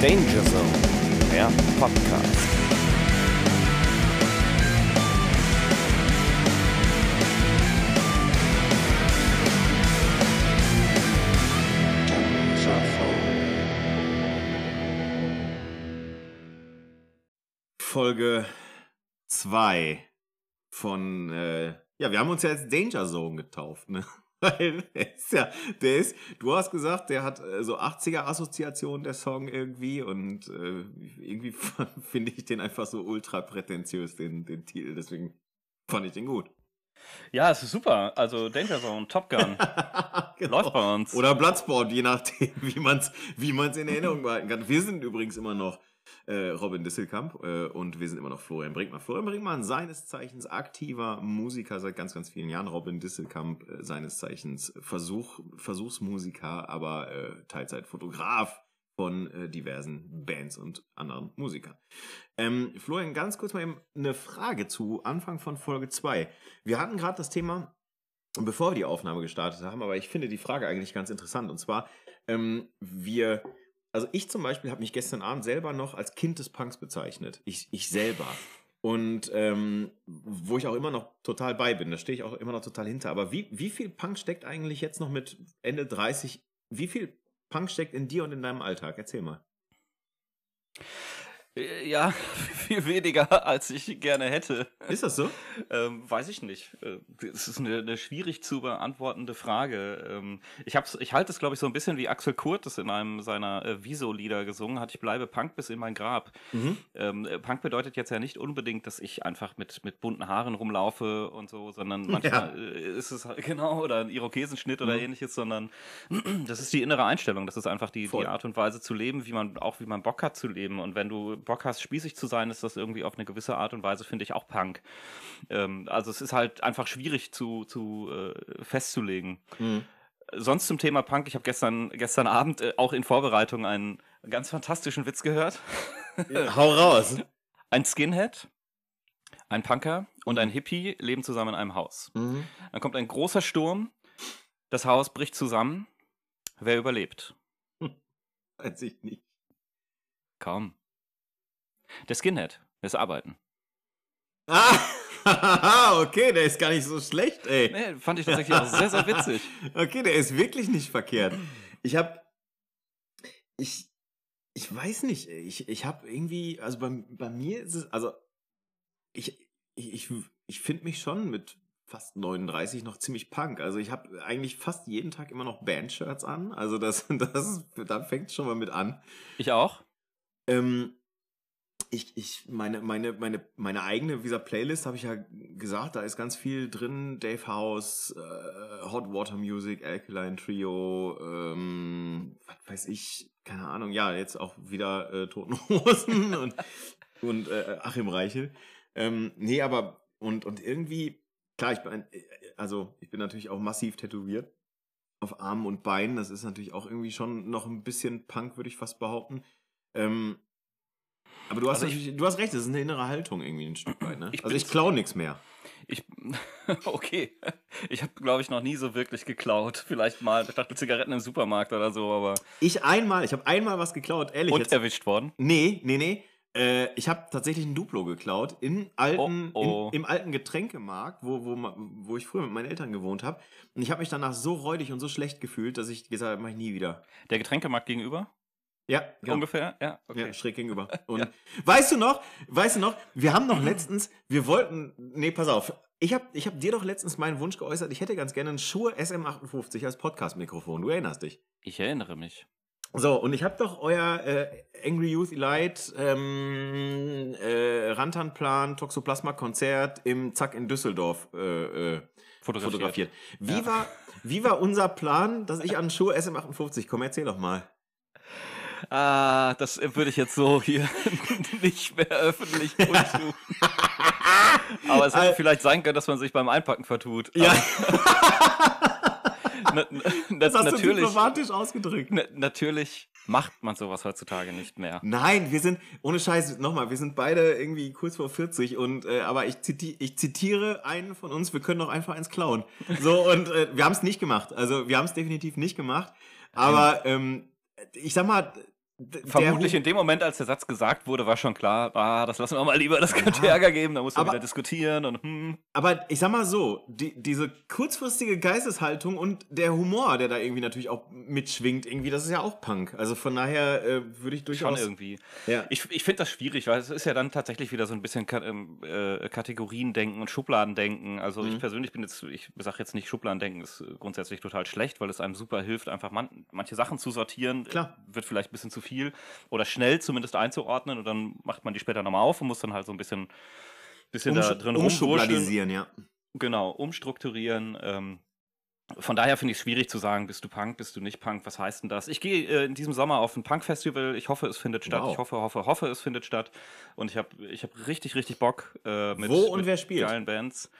Danger Zone, der Podcast. Folge 2 von, äh, ja, wir haben uns ja jetzt Danger Zone getauft, ne? Weil der ist ja, der ist, du hast gesagt, der hat äh, so 80er-Assoziationen, der Song irgendwie, und äh, irgendwie finde ich den einfach so ultra prätentiös, den, den Titel, deswegen fand ich den gut. Ja, es ist super. Also Danger Zone, Top Gun. genau. Läuft bei uns. Oder Bloodsport, je nachdem, wie man es wie man's in Erinnerung behalten kann. Wir sind übrigens immer noch äh, Robin Disselkamp äh, und wir sind immer noch Florian Brinkmann. Florian Brinkmann, seines Zeichens aktiver Musiker seit ganz, ganz vielen Jahren. Robin Disselkamp, äh, seines Zeichens Versuch, Versuchsmusiker, aber äh, Teilzeitfotograf von äh, diversen Bands und anderen Musikern. Ähm, Florian, ganz kurz mal eben eine Frage zu Anfang von Folge 2. Wir hatten gerade das Thema, bevor wir die Aufnahme gestartet haben, aber ich finde die Frage eigentlich ganz interessant. Und zwar, ähm, wir also ich zum Beispiel habe mich gestern Abend selber noch als Kind des Punks bezeichnet. Ich, ich selber. Und ähm, wo ich auch immer noch total bei bin, da stehe ich auch immer noch total hinter. Aber wie, wie viel Punk steckt eigentlich jetzt noch mit Ende 30? Wie viel Punk steckt in dir und in deinem Alltag? Erzähl mal. Äh, ja, viel weniger, als ich gerne hätte. Ist das so? ähm, weiß ich nicht. Es äh, ist eine, eine, schwierig zu beantwortende Frage. Ähm, ich, hab's, ich halte es, glaube ich, so ein bisschen wie Axel Kurt das in einem seiner äh, Wieso-Lieder gesungen hat. Ich bleibe Punk bis in mein Grab. Mhm. Ähm, äh, Punk bedeutet jetzt ja nicht unbedingt, dass ich einfach mit, mit bunten Haaren rumlaufe und so, sondern manchmal ja. ist es genau oder ein Irokesenschnitt mhm. oder ähnliches, sondern das ist die innere Einstellung. Das ist einfach die, die Art und Weise zu leben, wie man auch wie man Bock hat zu leben. Und wenn du Bock hast, spießig zu sein, ist das irgendwie auf eine gewisse Art und Weise, finde ich, auch Punk. Ähm, also es ist halt einfach schwierig zu, zu äh, festzulegen. Mhm. Sonst zum Thema Punk, ich habe gestern, gestern Abend äh, auch in Vorbereitung einen ganz fantastischen Witz gehört. Ja, hau raus. Ein Skinhead, ein Punker und ein Hippie leben zusammen in einem Haus. Mhm. Dann kommt ein großer Sturm, das Haus bricht zusammen. Wer überlebt? Weiß ich nicht. Kaum. Der Skinhead, der ist arbeiten. Ah, okay, der ist gar nicht so schlecht, ey. Nee, fand ich tatsächlich auch sehr, sehr witzig. Okay, der ist wirklich nicht verkehrt. Ich hab. Ich. Ich weiß nicht, ich, ich hab irgendwie, also bei, bei mir ist es, also ich, ich, ich, ich finde mich schon mit fast 39 noch ziemlich punk. Also ich habe eigentlich fast jeden Tag immer noch Bandshirts an. Also das, das, da fängt schon mal mit an. Ich auch. Ähm, ich, ich, meine, meine, meine, meine eigene, dieser Playlist habe ich ja gesagt, da ist ganz viel drin. Dave House, äh, Hot Water Music, Alkaline Trio, ähm, was weiß ich, keine Ahnung, ja, jetzt auch wieder äh, Toten Hosen und, und äh, Achim Reichel. Ähm, nee, aber, und, und irgendwie, klar, ich bin, also ich bin natürlich auch massiv tätowiert auf Armen und Beinen. Das ist natürlich auch irgendwie schon noch ein bisschen Punk, würde ich fast behaupten. Ähm, aber du hast, also ich, du hast recht, das ist eine innere Haltung irgendwie ein Stück weit. Ne? Ich also ich klaue nichts mehr. Ich, okay. Ich habe, glaube ich, noch nie so wirklich geklaut. Vielleicht mal statt Zigaretten im Supermarkt oder so, aber. Ich einmal, ich habe einmal was geklaut, ehrlich. Und jetzt. erwischt worden? Nee, nee, nee. Äh, ich habe tatsächlich ein Duplo geklaut in alten, oh, oh. Im, im, alten Getränkemarkt, wo, wo, wo ich früher mit meinen Eltern gewohnt habe. Und ich habe mich danach so räudig und so schlecht gefühlt, dass ich gesagt habe, mache ich nie wieder. Der Getränkemarkt gegenüber? Ja, genau. ungefähr, ja, okay. Ja, schräg gegenüber. Und ja. weißt du noch, weißt du noch, wir haben noch letztens, wir wollten, nee, pass auf, ich habe ich hab dir doch letztens meinen Wunsch geäußert, ich hätte ganz gerne einen Shure SM58 als Podcast-Mikrofon. Du erinnerst dich? Ich erinnere mich. So, und ich habe doch euer äh, Angry Youth Elite ähm, äh, Rantanplan Toxoplasma Konzert im Zack in Düsseldorf äh, äh, fotografiert. fotografiert. Wie, ja. war, wie war unser Plan, dass ich an Shure SM58 komme? Erzähl doch mal. Ah, das würde ich jetzt so hier nicht mehr öffentlich kundtun. Aber es hätte vielleicht sein können, dass man sich beim Einpacken vertut. Ja. na, na, das hast natürlich, du diplomatisch ausgedrückt. Na, natürlich macht man sowas heutzutage nicht mehr. Nein, wir sind, ohne Scheiß, nochmal, wir sind beide irgendwie kurz vor 40 und, äh, aber ich, ziti ich zitiere einen von uns, wir können doch einfach eins klauen. So, und äh, wir haben es nicht gemacht. Also, wir haben es definitiv nicht gemacht. Aber, ähm, ich sag mal, Vermutlich in dem Moment, als der Satz gesagt wurde, war schon klar, ah, das lassen wir mal lieber, das könnte Ärger geben, da muss man aber- wieder diskutieren und hm. Aber ich sag mal so, die, diese kurzfristige Geisteshaltung und der Humor, der da irgendwie natürlich auch mitschwingt, irgendwie, das ist ja auch Punk. Also von daher äh, würde ich Schon durchaus. irgendwie. Ja. Ich, ich finde das schwierig, weil es ist ja dann tatsächlich wieder so ein bisschen Ka ähm, äh, Kategoriendenken und Schubladendenken. Also Mhm. ich persönlich bin jetzt, ich sage jetzt nicht, Schubladendenken ist äh, grundsätzlich total schlecht, weil es einem super hilft, einfach man, manche Sachen zu sortieren. Klar. Wird vielleicht ein bisschen zu viel oder schnell zumindest einzuordnen und dann macht man die später nochmal auf und muss dann halt so ein bisschen, bisschen da Umsch drin rumwurschteln. umschubladisieren, ja. Genau, umstrukturieren. Ähm, von daher finde ich es schwierig zu sagen, bist du Punk, bist du nicht Punk, was heißt denn das? Ich gehe äh, in diesem Sommer auf ein Punk-Festival. Ich hoffe, es findet statt. Wow. Ich hoffe, hoffe, hoffe, es findet statt. Und ich habe ich hab richtig, richtig Bock äh, mit, Wo und mit wer spielt? geilen Bands.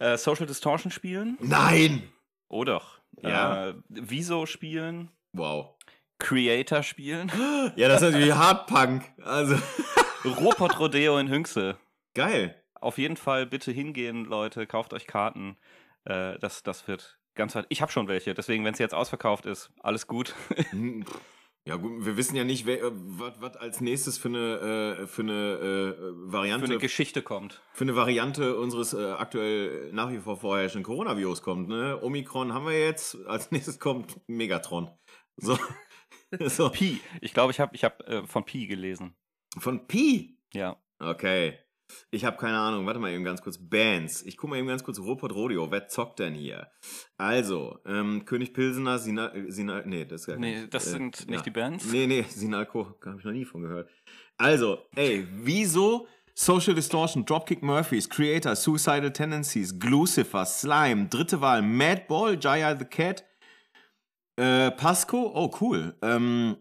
Äh, Social Distortion spielen. Nein! Oh doch. Ja. Äh, Wieso spielen. Wow. Creator spielen. Ja, das ist natürlich Hardpunk. Also, Ruhrpott Rodeo in Hünxe. geil. Auf jeden Fall bitte hingehen, Leute. Kauft euch Karten. Äh, das, das wird ganz weit. Ich habe schon welche, deswegen, wenn es jetzt ausverkauft ist, alles gut. Ja, gut, wir wissen ja nicht, was als nächstes für eine, äh, für eine äh, Für Variante, eine Geschichte kommt. für eine Variante unseres äh, aktuell nach wie vor vorherrschenden Coronavirus kommt. Ne? Omikron haben wir jetzt, als nächstes kommt Megatron. So. so. Pi. Ich glaube, ich habe ich hab, äh, von Pi gelesen. Von Pi. Ja. Okay. Ich habe keine Ahnung. Warte mal eben ganz kurz. Bands. Ich gucke mal eben ganz kurz. Ruhrpott Rodeo. Wer zockt denn hier? Also, ähm, König Pilsener, Sina, äh, Sina, nee, das ist gar Nee, nicht. das äh, sind nicht ja. die Bands. Nee, nee, Sinalco, habe ich noch nie von gehört. Also, ey, wieso Social Distortion, Dropkick Murphys, Creator, Suicidal Tendencies, Glucifer, Slime, dritte Wahl, Madball, Jaya the Cat, äh, Pasco, oh cool, ähm,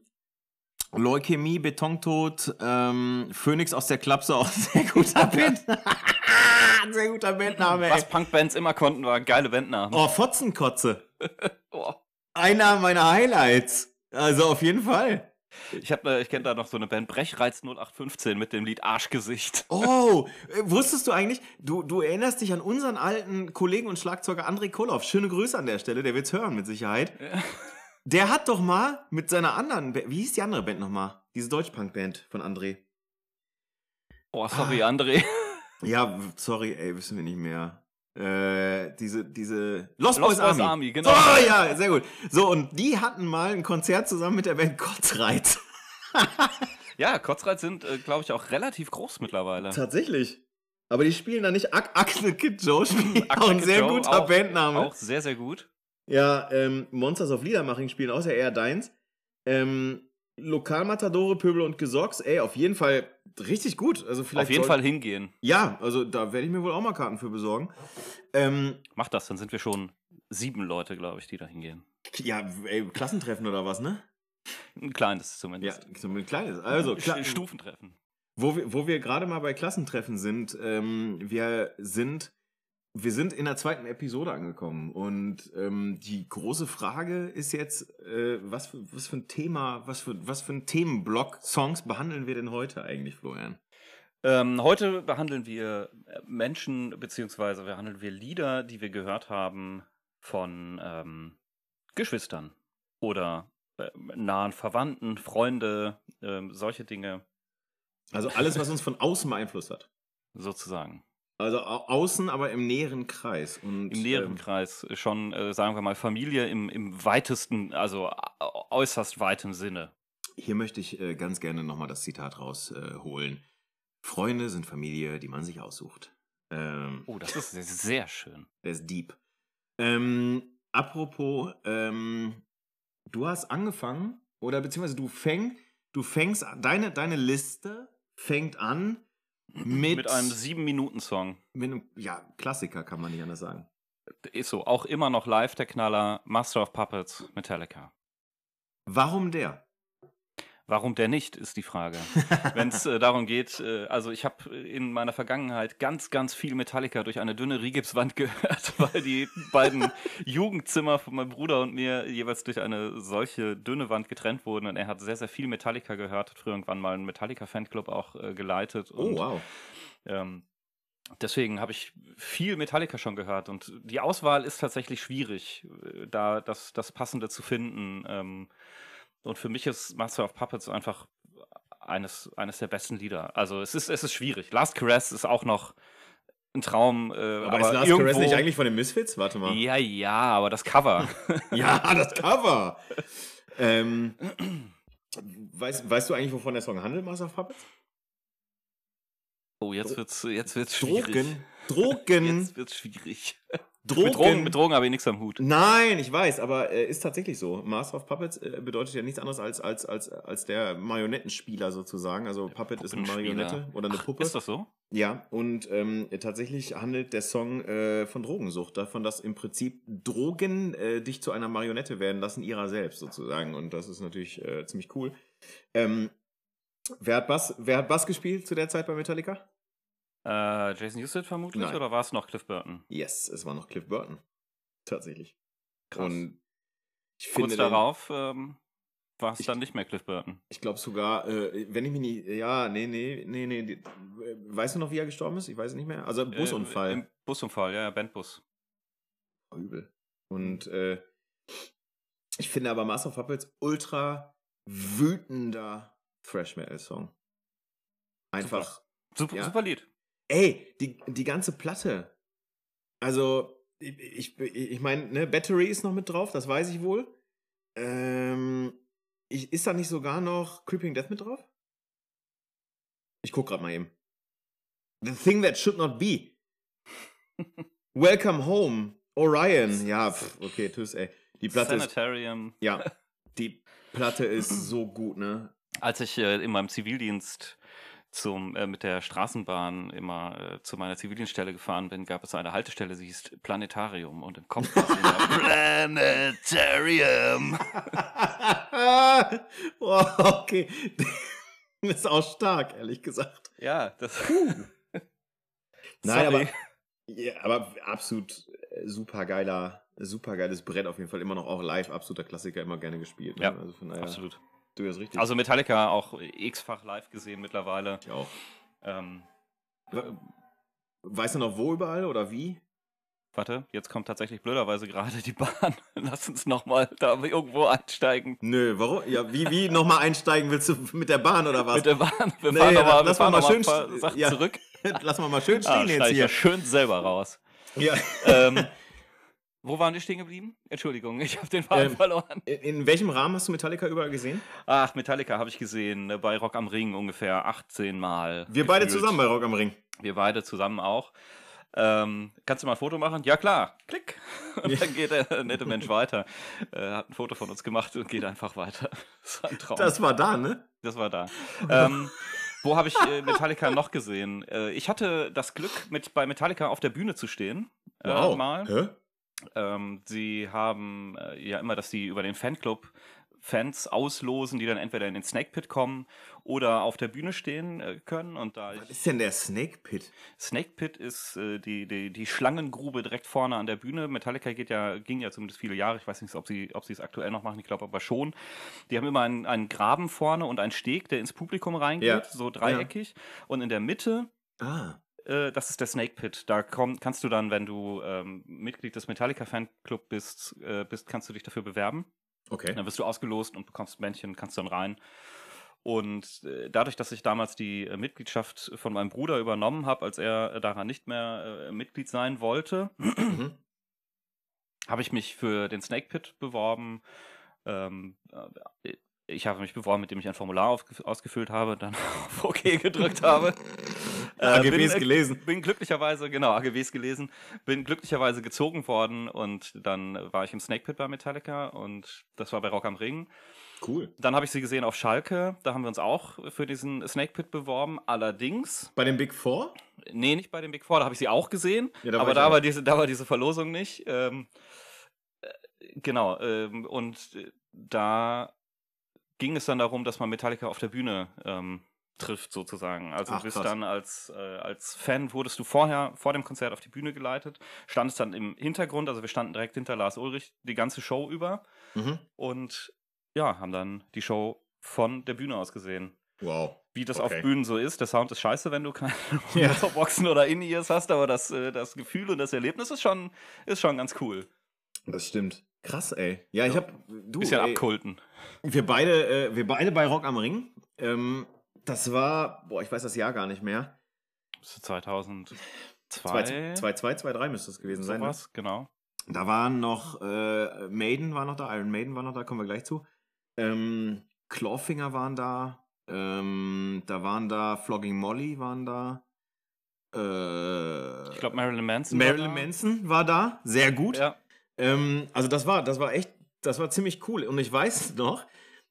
Leukämie, Betontod, ähm, Phoenix aus der Klapse, auch sehr guter Band. sehr guter Bandname, ey. Was Punkbands immer konnten, war geile Bandnamen. Oh, Fotzenkotze. Oh. Einer meiner Highlights. Also auf jeden Fall. Ich, hab, äh, ich kenne da noch so eine Band Brechreiz 0815 mit dem Lied Arschgesicht. Oh, äh, wusstest du eigentlich, du, du erinnerst dich an unseren alten Kollegen und Schlagzeuger André Koloff. Schöne Grüße an der Stelle, der wird's hören mit Sicherheit. Der hat doch mal mit seiner anderen, Ba- wie hieß die andere Band nochmal? Diese Deutschpunk-Band von André. Oh, sorry, André. Ja, sorry, ey, wissen wir nicht mehr. Äh, diese, diese Lost, Lost Boys, Boys Army. Army, genau. So, ja, sehr gut. So, und die hatten mal ein Konzert zusammen mit der Band Kotzreiz. Ja, Kotzreiz sind, äh, glaube ich, auch relativ groß mittlerweile. Tatsächlich. Aber die spielen da nicht. Ak Axel Kid Joe spielt Axel auch ein Kid sehr Joe, guter auch- Bandname. Auch sehr, sehr gut. Ja, ähm, Monsters of Liedermaching spielen außer eher deins. Ähm, Lokalmatadore, Pöbel und Gesocks, ey, auf jeden Fall richtig gut. Also vielleicht Auf jeden Fall hingehen. Ja, also da werde ich mir wohl auch mal Karten für besorgen. Ähm, Mach das, dann sind wir schon sieben Leute, glaube ich, die da hingehen. ja, ey, Klassentreffen oder was, ne? Ein kleines Ja, zumindest. so ein kleines. Also, Kla Stufentreffen. wo wir, wo wir gerade mal bei Klassentreffen sind, ähm, wir sind, wir sind in der zweiten Episode angekommen und ähm, die große Frage ist jetzt, äh, was, für, was für ein Thema, was für, was für ein Themenblock Songs behandeln wir denn heute eigentlich, Florian? Ähm, heute behandeln wir äh, Menschen, beziehungsweise behandeln wir Lieder, die wir gehört haben von ähm, Geschwistern oder äh, nahen Verwandten, Freunde, ähm, solche Dinge Also alles, was uns von außen beeinflusst hat. sozusagen. Also au außen, aber im näheren Kreis. Und, Im näheren ähm, Kreis schon, äh, sagen wir mal, Familie im, im weitesten, also äußerst weitem Sinne. Hier möchte ich äh, ganz gerne nochmal das Zitat rausholen. Äh. Freunde sind Familie, die man sich aussucht. Ähm, Oh, das ist sehr, schön. Der ist deep. Ähm, apropos, ähm, du hast angefangen, oder beziehungsweise du fäng, du fängst deine, deine Liste fängt an Mit, Mit einem 7-Minuten-Song. mit einem, ja, Klassiker kann man nicht anders sagen. Ist so, auch immer noch live der Knaller, Master of Puppets, Metallica. Warum der? Warum der nicht, ist die Frage. Wenn es äh, darum geht, äh, also ich habe in meiner Vergangenheit ganz, ganz viel Metallica durch eine dünne Rigipswand gehört, weil die beiden Jugendzimmer von meinem Bruder und mir jeweils durch eine solche dünne Wand getrennt wurden. Und er hat sehr, sehr viel Metallica gehört, hat früher irgendwann mal einen Metallica-Fanclub auch äh, geleitet. Oh, Und, wow. ähm, deswegen habe ich viel Metallica schon gehört und die Auswahl ist tatsächlich schwierig, äh, da das, das Passende zu finden. Ähm, und für mich ist Master of Puppets einfach eines, eines der besten Lieder. Also es ist, es ist schwierig. Last Caress ist auch noch ein Traum. Äh, Aber, ist Last Caress nicht eigentlich von den Misfits? Warte mal. Ja, ja, aber das Cover. Ja, das Cover. ähm, weißt, weißt du eigentlich, wovon der Song handelt, Master of Puppets? oh, jetzt wird's, jetzt wird's schwierig. Drogen. Drogen. Jetzt wird's schwierig. Drogen. Mit Drogen, mit Drogen habe ich nichts am Hut. Nein, ich weiß, aber äh, ist tatsächlich so. Master of Puppets äh, bedeutet ja nichts anderes als, als, als, als der Marionettenspieler sozusagen. Also Puppet ist eine. Marionette oder eine Ach, Puppe. Ist das so? Ja, und ähm, tatsächlich handelt der Song äh, von Drogensucht, davon, dass im Prinzip Drogen äh, dich zu einer Marionette werden lassen, ihrer selbst sozusagen. Und das ist natürlich äh, ziemlich cool. Ähm, wer, hat Bass, wer hat Bass gespielt zu der Zeit bei Metallica? Äh, Jason Newsted vermutlich Nein. oder war es noch Cliff Burton? Yes, es war noch Cliff Burton. Tatsächlich. Krass. Und ich Kurz finde, darauf ähm, war es dann nicht mehr Cliff Burton. ich glaube sogar, äh, wenn ich mich nicht, ja, nee, nee, nee, nee, äh, weißt du noch, wie er gestorben ist? Ich weiß es nicht mehr. Also Busunfall. Äh, Im Busunfall, ja, Bandbus. übel. Und äh, ich finde aber Master of Puppets ultra wütender Thrash Metal Song. Einfach, Super, Ja. super Lied. Ey, die, die ganze Platte. Also, ich, ich, ich meine, ne, Battery ist noch mit drauf, das weiß ich wohl. Ähm, ich, ist da nicht sogar noch Creeping Death mit drauf? Ich guck grad mal eben. The Thing That Should Not Be. Welcome Home. Orion. Ja, pff, okay, tschüss, ey. Die Platte ist, Sanitarium. ja, die Platte ist so gut, ne? Als ich äh, in meinem Zivildienst zum, äh, mit der Straßenbahn immer äh, zu meiner Zivildienststelle gefahren bin, gab es eine Haltestelle, sie hieß Planetarium und im Kopf war Planetarium. oh, okay. ist auch stark, ehrlich gesagt. Ja, das. Nein, aber, ja, aber absolut äh, super geiler, super geiles Brett auf jeden Fall. Immer noch auch live, absoluter Klassiker, immer gerne gespielt. Ne? Ja, also von daher, Absolut. Du hast richtig. Also Metallica auch x-fach live gesehen mittlerweile. ich auch. Ähm, We- Weißt du noch wo überall oder wie? warte, jetzt kommt tatsächlich blöderweise gerade die Bahn. Lass uns nochmal da irgendwo einsteigen. Nö, warum? Ja, wie, wie nochmal einsteigen willst du mit der Bahn oder was? Mit der Bahn. Wir Nee, fahren ja, nochmal lass fahren mal noch mal schön Sachen ja. zurück. Lass mal mal schön Ah, stehen jetzt schneid ich ja hier. schön selber raus. Ja. ähm, wo waren wir stehen geblieben? Entschuldigung, ich habe den Faden Ähm, verloren. In, welchem Rahmen hast du Metallica überall gesehen? Ach, Metallica habe ich gesehen, äh, bei Rock am Ring ungefähr 18 Mal. Wir beide gefühlt. zusammen bei Rock am Ring. Wir beide zusammen auch. Ähm, kannst du mal ein Foto machen? Ja, klar. Klick. Und dann geht der nette Mensch weiter. Äh, hat ein Foto von uns gemacht und geht einfach weiter. Das war ein Traum. Das war da, ne? Das war da. ähm, wo habe ich äh, Metallica noch gesehen? Äh, ich hatte das Glück, mit bei Metallica auf der Bühne zu stehen. Äh, mal. Hä? Ähm, sie haben äh, ja immer, dass sie über den Fanclub Fans auslosen, die dann entweder in den Snake Pit kommen oder auf der Bühne stehen äh, können. Und da Was ist denn der Snake Pit? Snake Pit ist äh, die, die, die Schlangengrube direkt vorne an der Bühne. Metallica geht ja, ging ja zumindest viele Jahre. Ich weiß nicht, ob sie, ob sie es aktuell noch machen. Ich glaube aber schon. Die haben immer einen, einen Graben vorne und einen Steg, der ins Publikum reingeht, Ja. so dreieckig. Und in der Mitte Ah. Äh, das ist der Snake Pit. Da komm, kannst du dann, wenn du ähm, Mitglied des Metallica Fanclub bist, äh, bist, kannst du dich dafür bewerben. Okay. Dann wirst du ausgelost und bekommst ein Männchen, kannst dann rein. Und äh, dadurch, dass ich damals die äh, Mitgliedschaft von meinem Bruder übernommen habe, als er äh, daran nicht mehr äh, Mitglied sein wollte, Mhm. habe ich mich für den Snake Pit beworben. Ähm, äh, ich habe mich beworben, mit dem ich ein Formular ausgefüllt habe, dann auf OK gedrückt habe. Äh, AGBs bin, gelesen. Bin glücklicherweise, genau, AGBs gelesen, bin glücklicherweise gezogen worden und dann war ich im Snake Pit bei Metallica und das war bei Rock am Ring. Cool. Dann habe ich sie gesehen auf Schalke. Da haben wir uns auch für diesen Snake Pit beworben. Allerdings, Bei den Big Four? nee, nicht bei den Big Four, da habe ich sie auch gesehen. Ja, da aber da auch. war, diese, da war diese Verlosung nicht. Ähm, äh, genau. Ähm, und äh, da ging es dann darum, dass man Metallica auf der Bühne ähm, trifft, sozusagen. Also Ach, du bist krass. dann als, äh, als Fan, wurdest du vorher, vor dem Konzert auf die Bühne geleitet, standest dann im Hintergrund, also wir standen direkt hinter Lars Ulrich die ganze Show über Mhm. und ja, haben dann die Show von der Bühne aus gesehen. Wow. Wie das Okay. auf Bühnen so ist. Der Sound ist scheiße, wenn du keine Ja. Boxen oder In-Ears hast, aber das, äh, das Gefühl und das Erlebnis ist schon, ist schon ganz cool. Das stimmt. Krass, ey. Ja, ich hab. Du, Bisschen ey, abkulten. Wir beide, äh, wir beide bei Rock am Ring. Ähm, das war, boah, ich weiß das Jahr gar nicht mehr. Das ist 2002. 2, 2, 2, 3 müsste es gewesen sein. Ne? sowas, genau. Da waren noch, äh, Maiden war noch da, Iron Maiden war noch da, kommen wir gleich zu. Ähm, Clawfinger waren da. Ähm, da waren da Flogging Molly waren da. Äh, Ich glaube, Marilyn Manson. Marilyn war da. Manson war da, sehr gut. Ja. Ähm, also das war, das war echt, das war ziemlich cool. Und ich weiß noch,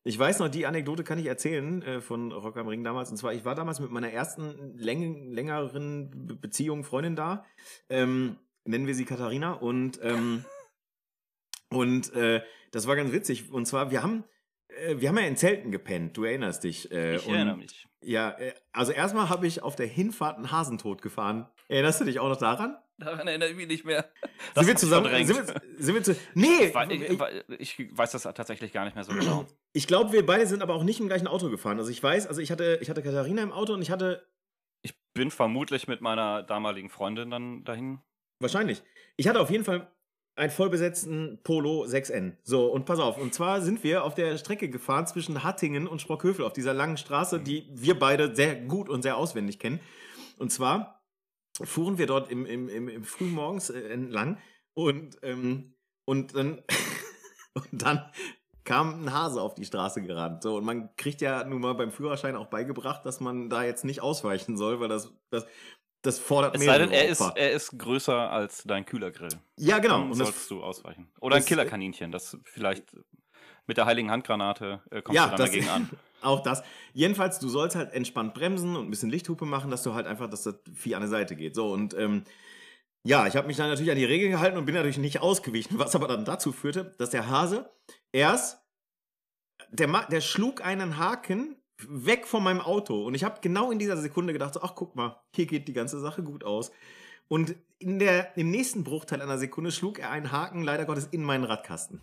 ich weiß noch, die Anekdote kann ich erzählen äh, von Rock am Ring damals. Und zwar, ich war damals mit meiner ersten läng längeren Be Beziehung, Freundin da. Ähm, nennen wir sie Katharina. Und, ähm, und äh, das war ganz witzig. Und zwar, wir haben, äh, wir haben ja in Zelten gepennt. Du erinnerst dich. Äh, Ich und, erinnere mich. Ja, äh, also erstmal habe ich auf der Hinfahrt einen Hasentod gefahren. Erinnerst du dich auch noch daran? Daran erinnere ich mich nicht mehr. sind wir zusammen? Sind wir, sind wir zu, nee, Ich, ich weiß das tatsächlich gar nicht mehr so genau. Ich glaube, wir beide sind aber auch nicht im gleichen Auto gefahren. Also ich weiß, also ich hatte, ich hatte Katharina im Auto und ich hatte Ich bin vermutlich mit meiner damaligen Freundin dann dahin. wahrscheinlich, ich hatte auf jeden Fall einen vollbesetzten Polo 6N. So, und pass auf, und zwar sind wir auf der Strecke gefahren zwischen Hattingen und Sprockhövel auf dieser langen Straße, die wir beide sehr gut und sehr auswendig kennen. Und zwar fuhren wir dort im, im, im, im Frühmorgens äh, entlang und, ähm, und dann und dann kam ein Hase auf die Straße gerannt. So, und man kriegt ja nun mal beim Führerschein auch beigebracht, dass man da jetzt nicht ausweichen soll, weil das, das, das fordert Es sei denn, er ist, er ist größer als dein Kühlergrill. ja, genau. Dann Und solltest du ausweichen. Oder ein Killerkaninchen, das vielleicht mit der heiligen Handgranate äh, kommst Ja, du dann das- dagegen an. auch das. Jedenfalls, du sollst halt entspannt bremsen und ein bisschen Lichthupe machen, dass du halt einfach, dass das Vieh an der Seite geht. So, und ähm, ja, ich habe mich dann natürlich an die Regeln gehalten und bin natürlich nicht ausgewichen, was aber dann dazu führte, dass der Hase erst, der, der schlug einen Haken weg von meinem Auto und ich habe genau in dieser Sekunde gedacht, so, ach guck mal, hier geht die ganze Sache gut aus. Und in der, im nächsten Bruchteil einer Sekunde schlug er einen Haken, leider Gottes, in meinen Radkasten.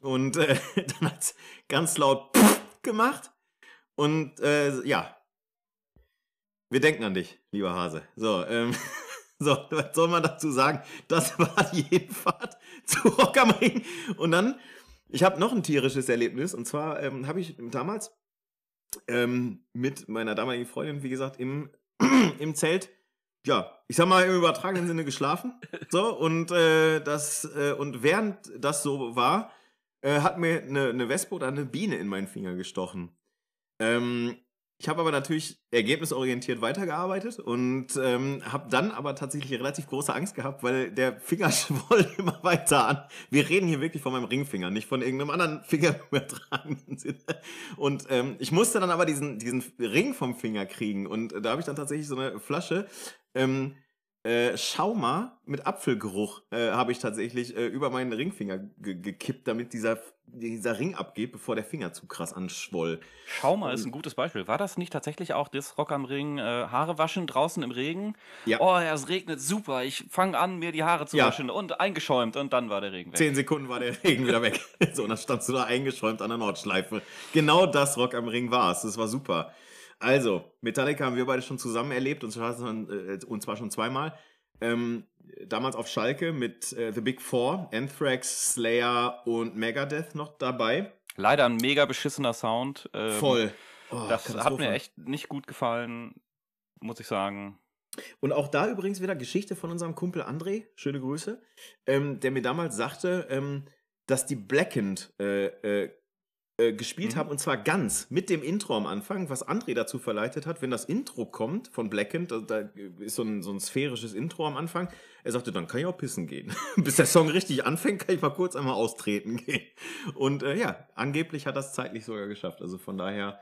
Und äh, dann hat ganz laut gemacht. Und äh, ja, wir denken an dich, lieber Hase. So, ähm, so, was soll man dazu sagen? Das war die Hinfahrt zu Ring. Und dann, ich habe noch ein tierisches Erlebnis. Und zwar ähm, habe ich damals ähm, mit meiner damaligen Freundin, wie gesagt, im, im Zelt, ja, ich sag mal im übertragenen Sinne geschlafen. So, und äh, das, äh, und während das so war, äh, hat mir eine, eine Wespe oder eine Biene in meinen Finger gestochen. Ähm, ich habe aber natürlich ergebnisorientiert weitergearbeitet und ähm, habe dann aber tatsächlich relativ große Angst gehabt, weil der Finger schwoll immer weiter an. Wir reden hier wirklich von meinem Ringfinger, nicht von irgendeinem anderen Finger Sinne. Und ähm, ich musste dann aber diesen, diesen Ring vom Finger kriegen und äh, da habe ich dann tatsächlich so eine Flasche ähm, äh, Schauma mit Apfelgeruch äh, habe ich tatsächlich äh, über meinen Ringfinger ge gekippt, damit dieser, dieser Ring abgeht, bevor der Finger zu krass anschwoll. Schauma ist ein gutes Beispiel. War das nicht tatsächlich auch das Rock am Ring äh, Haare waschen draußen im Regen? Ja. Oh, ja, es regnet super. Ich fange an, mir die Haare zu Ja. waschen und eingeschäumt und dann war der Regen weg. Zehn Sekunden war der Regen wieder weg. So, und dann standst du da eingeschäumt an der Nordschleife. Genau das Rock am Ring war es. Das war super. Also, Metallica haben wir beide schon zusammen erlebt und zwar, äh, und zwar schon zweimal. Ähm, damals auf Schalke mit äh, The Big Four, Anthrax, Slayer und Megadeth noch dabei. Leider ein mega beschissener Sound. ähm, Voll. Oh, Das hat mir echt nicht gut gefallen, muss ich sagen. Und auch da übrigens wieder Geschichte von unserem Kumpel André, schöne Grüße, ähm, der mir damals sagte, ähm, dass die Blackened äh, äh, äh, gespielt Mhm. haben und zwar ganz mit dem Intro am Anfang, was André dazu verleitet hat, wenn das Intro kommt von Blackened, da, da ist so ein, so ein sphärisches Intro am Anfang, er sagte, dann kann ich auch pissen gehen. Bis der Song richtig anfängt, kann ich mal kurz einmal austreten gehen. Und äh, ja, angeblich hat das zeitlich sogar geschafft. Also von daher,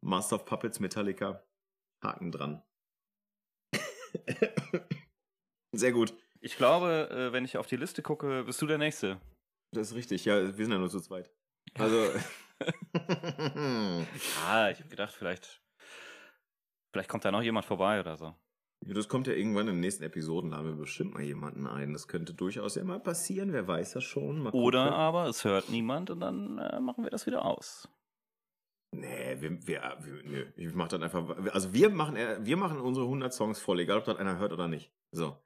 Master of Puppets Metallica, Haken dran. Sehr gut. Ich glaube, äh, wenn ich auf die Liste gucke, bist du der Nächste. Das ist richtig. Ja, wir sind ja nur zu zweit. Also. Ja, ich habe gedacht, vielleicht, vielleicht kommt da noch jemand vorbei oder so. Ja, Das kommt ja irgendwann in den nächsten Episoden, da haben wir bestimmt mal jemanden ein. Das könnte durchaus ja mal passieren, wer weiß das schon. Mal Oder gucken. aber es hört niemand und dann äh, machen wir das wieder aus. Nee, wir, wir, wir, nö, ich mach dann einfach. Also wir machen, äh, wir machen unsere 100 Songs voll, egal ob das einer hört oder nicht. So.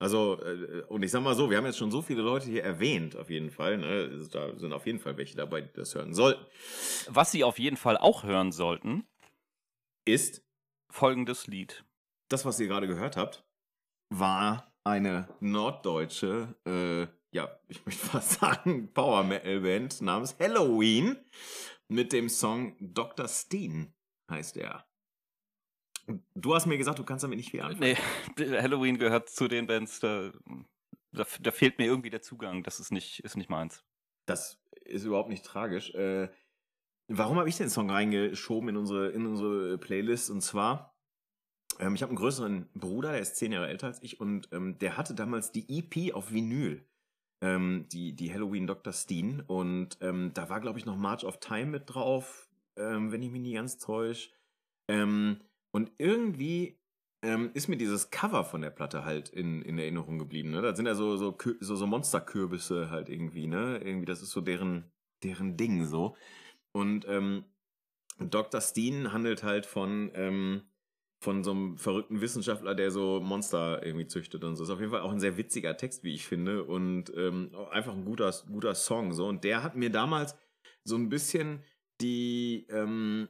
Also, äh, und ich sag mal so, wir haben jetzt schon so viele Leute hier erwähnt, auf jeden Fall. Ne? Also Da sind auf jeden Fall welche dabei, die das hören sollten. Was Sie auf jeden Fall auch hören sollten, Ist, folgendes Lied. das, was ihr gerade gehört habt, war eine norddeutsche, äh, ja, ich möchte fast sagen, Power Metal Band namens Halloween mit dem Song Dr. Steen heißt er. Du hast mir gesagt, du kannst damit nicht viel anfangen. Nee, Halloween gehört zu den Bands, da, da, da fehlt mir irgendwie der Zugang. Das ist nicht, ist nicht meins. Das ist überhaupt nicht tragisch. Äh, warum habe ich den Song reingeschoben in unsere, in unsere Playlist? Und zwar, ähm, ich habe einen größeren Bruder, der ist zehn Jahre älter als ich, und ähm, der hatte damals die EP auf Vinyl. Ähm, die, die Halloween Dr. Steen. Und ähm, da war, glaube ich, noch March of Time mit drauf, ähm, wenn ich mich nie ganz täusche. Ähm, und irgendwie ähm, ist mir dieses Cover von der Platte halt in, in Erinnerung geblieben. Ne? Das sind ja so, so, so, so Monsterkürbisse halt irgendwie, ne? Irgendwie, das ist so deren, deren Ding so. Und ähm, Dr. Steen handelt halt von, ähm, von so einem verrückten Wissenschaftler, der so Monster irgendwie züchtet und so. Ist auf jeden Fall auch ein sehr witziger Text, wie ich finde. Und ähm, einfach ein guter, guter Song. So. Und der hat mir damals so ein bisschen die, ähm,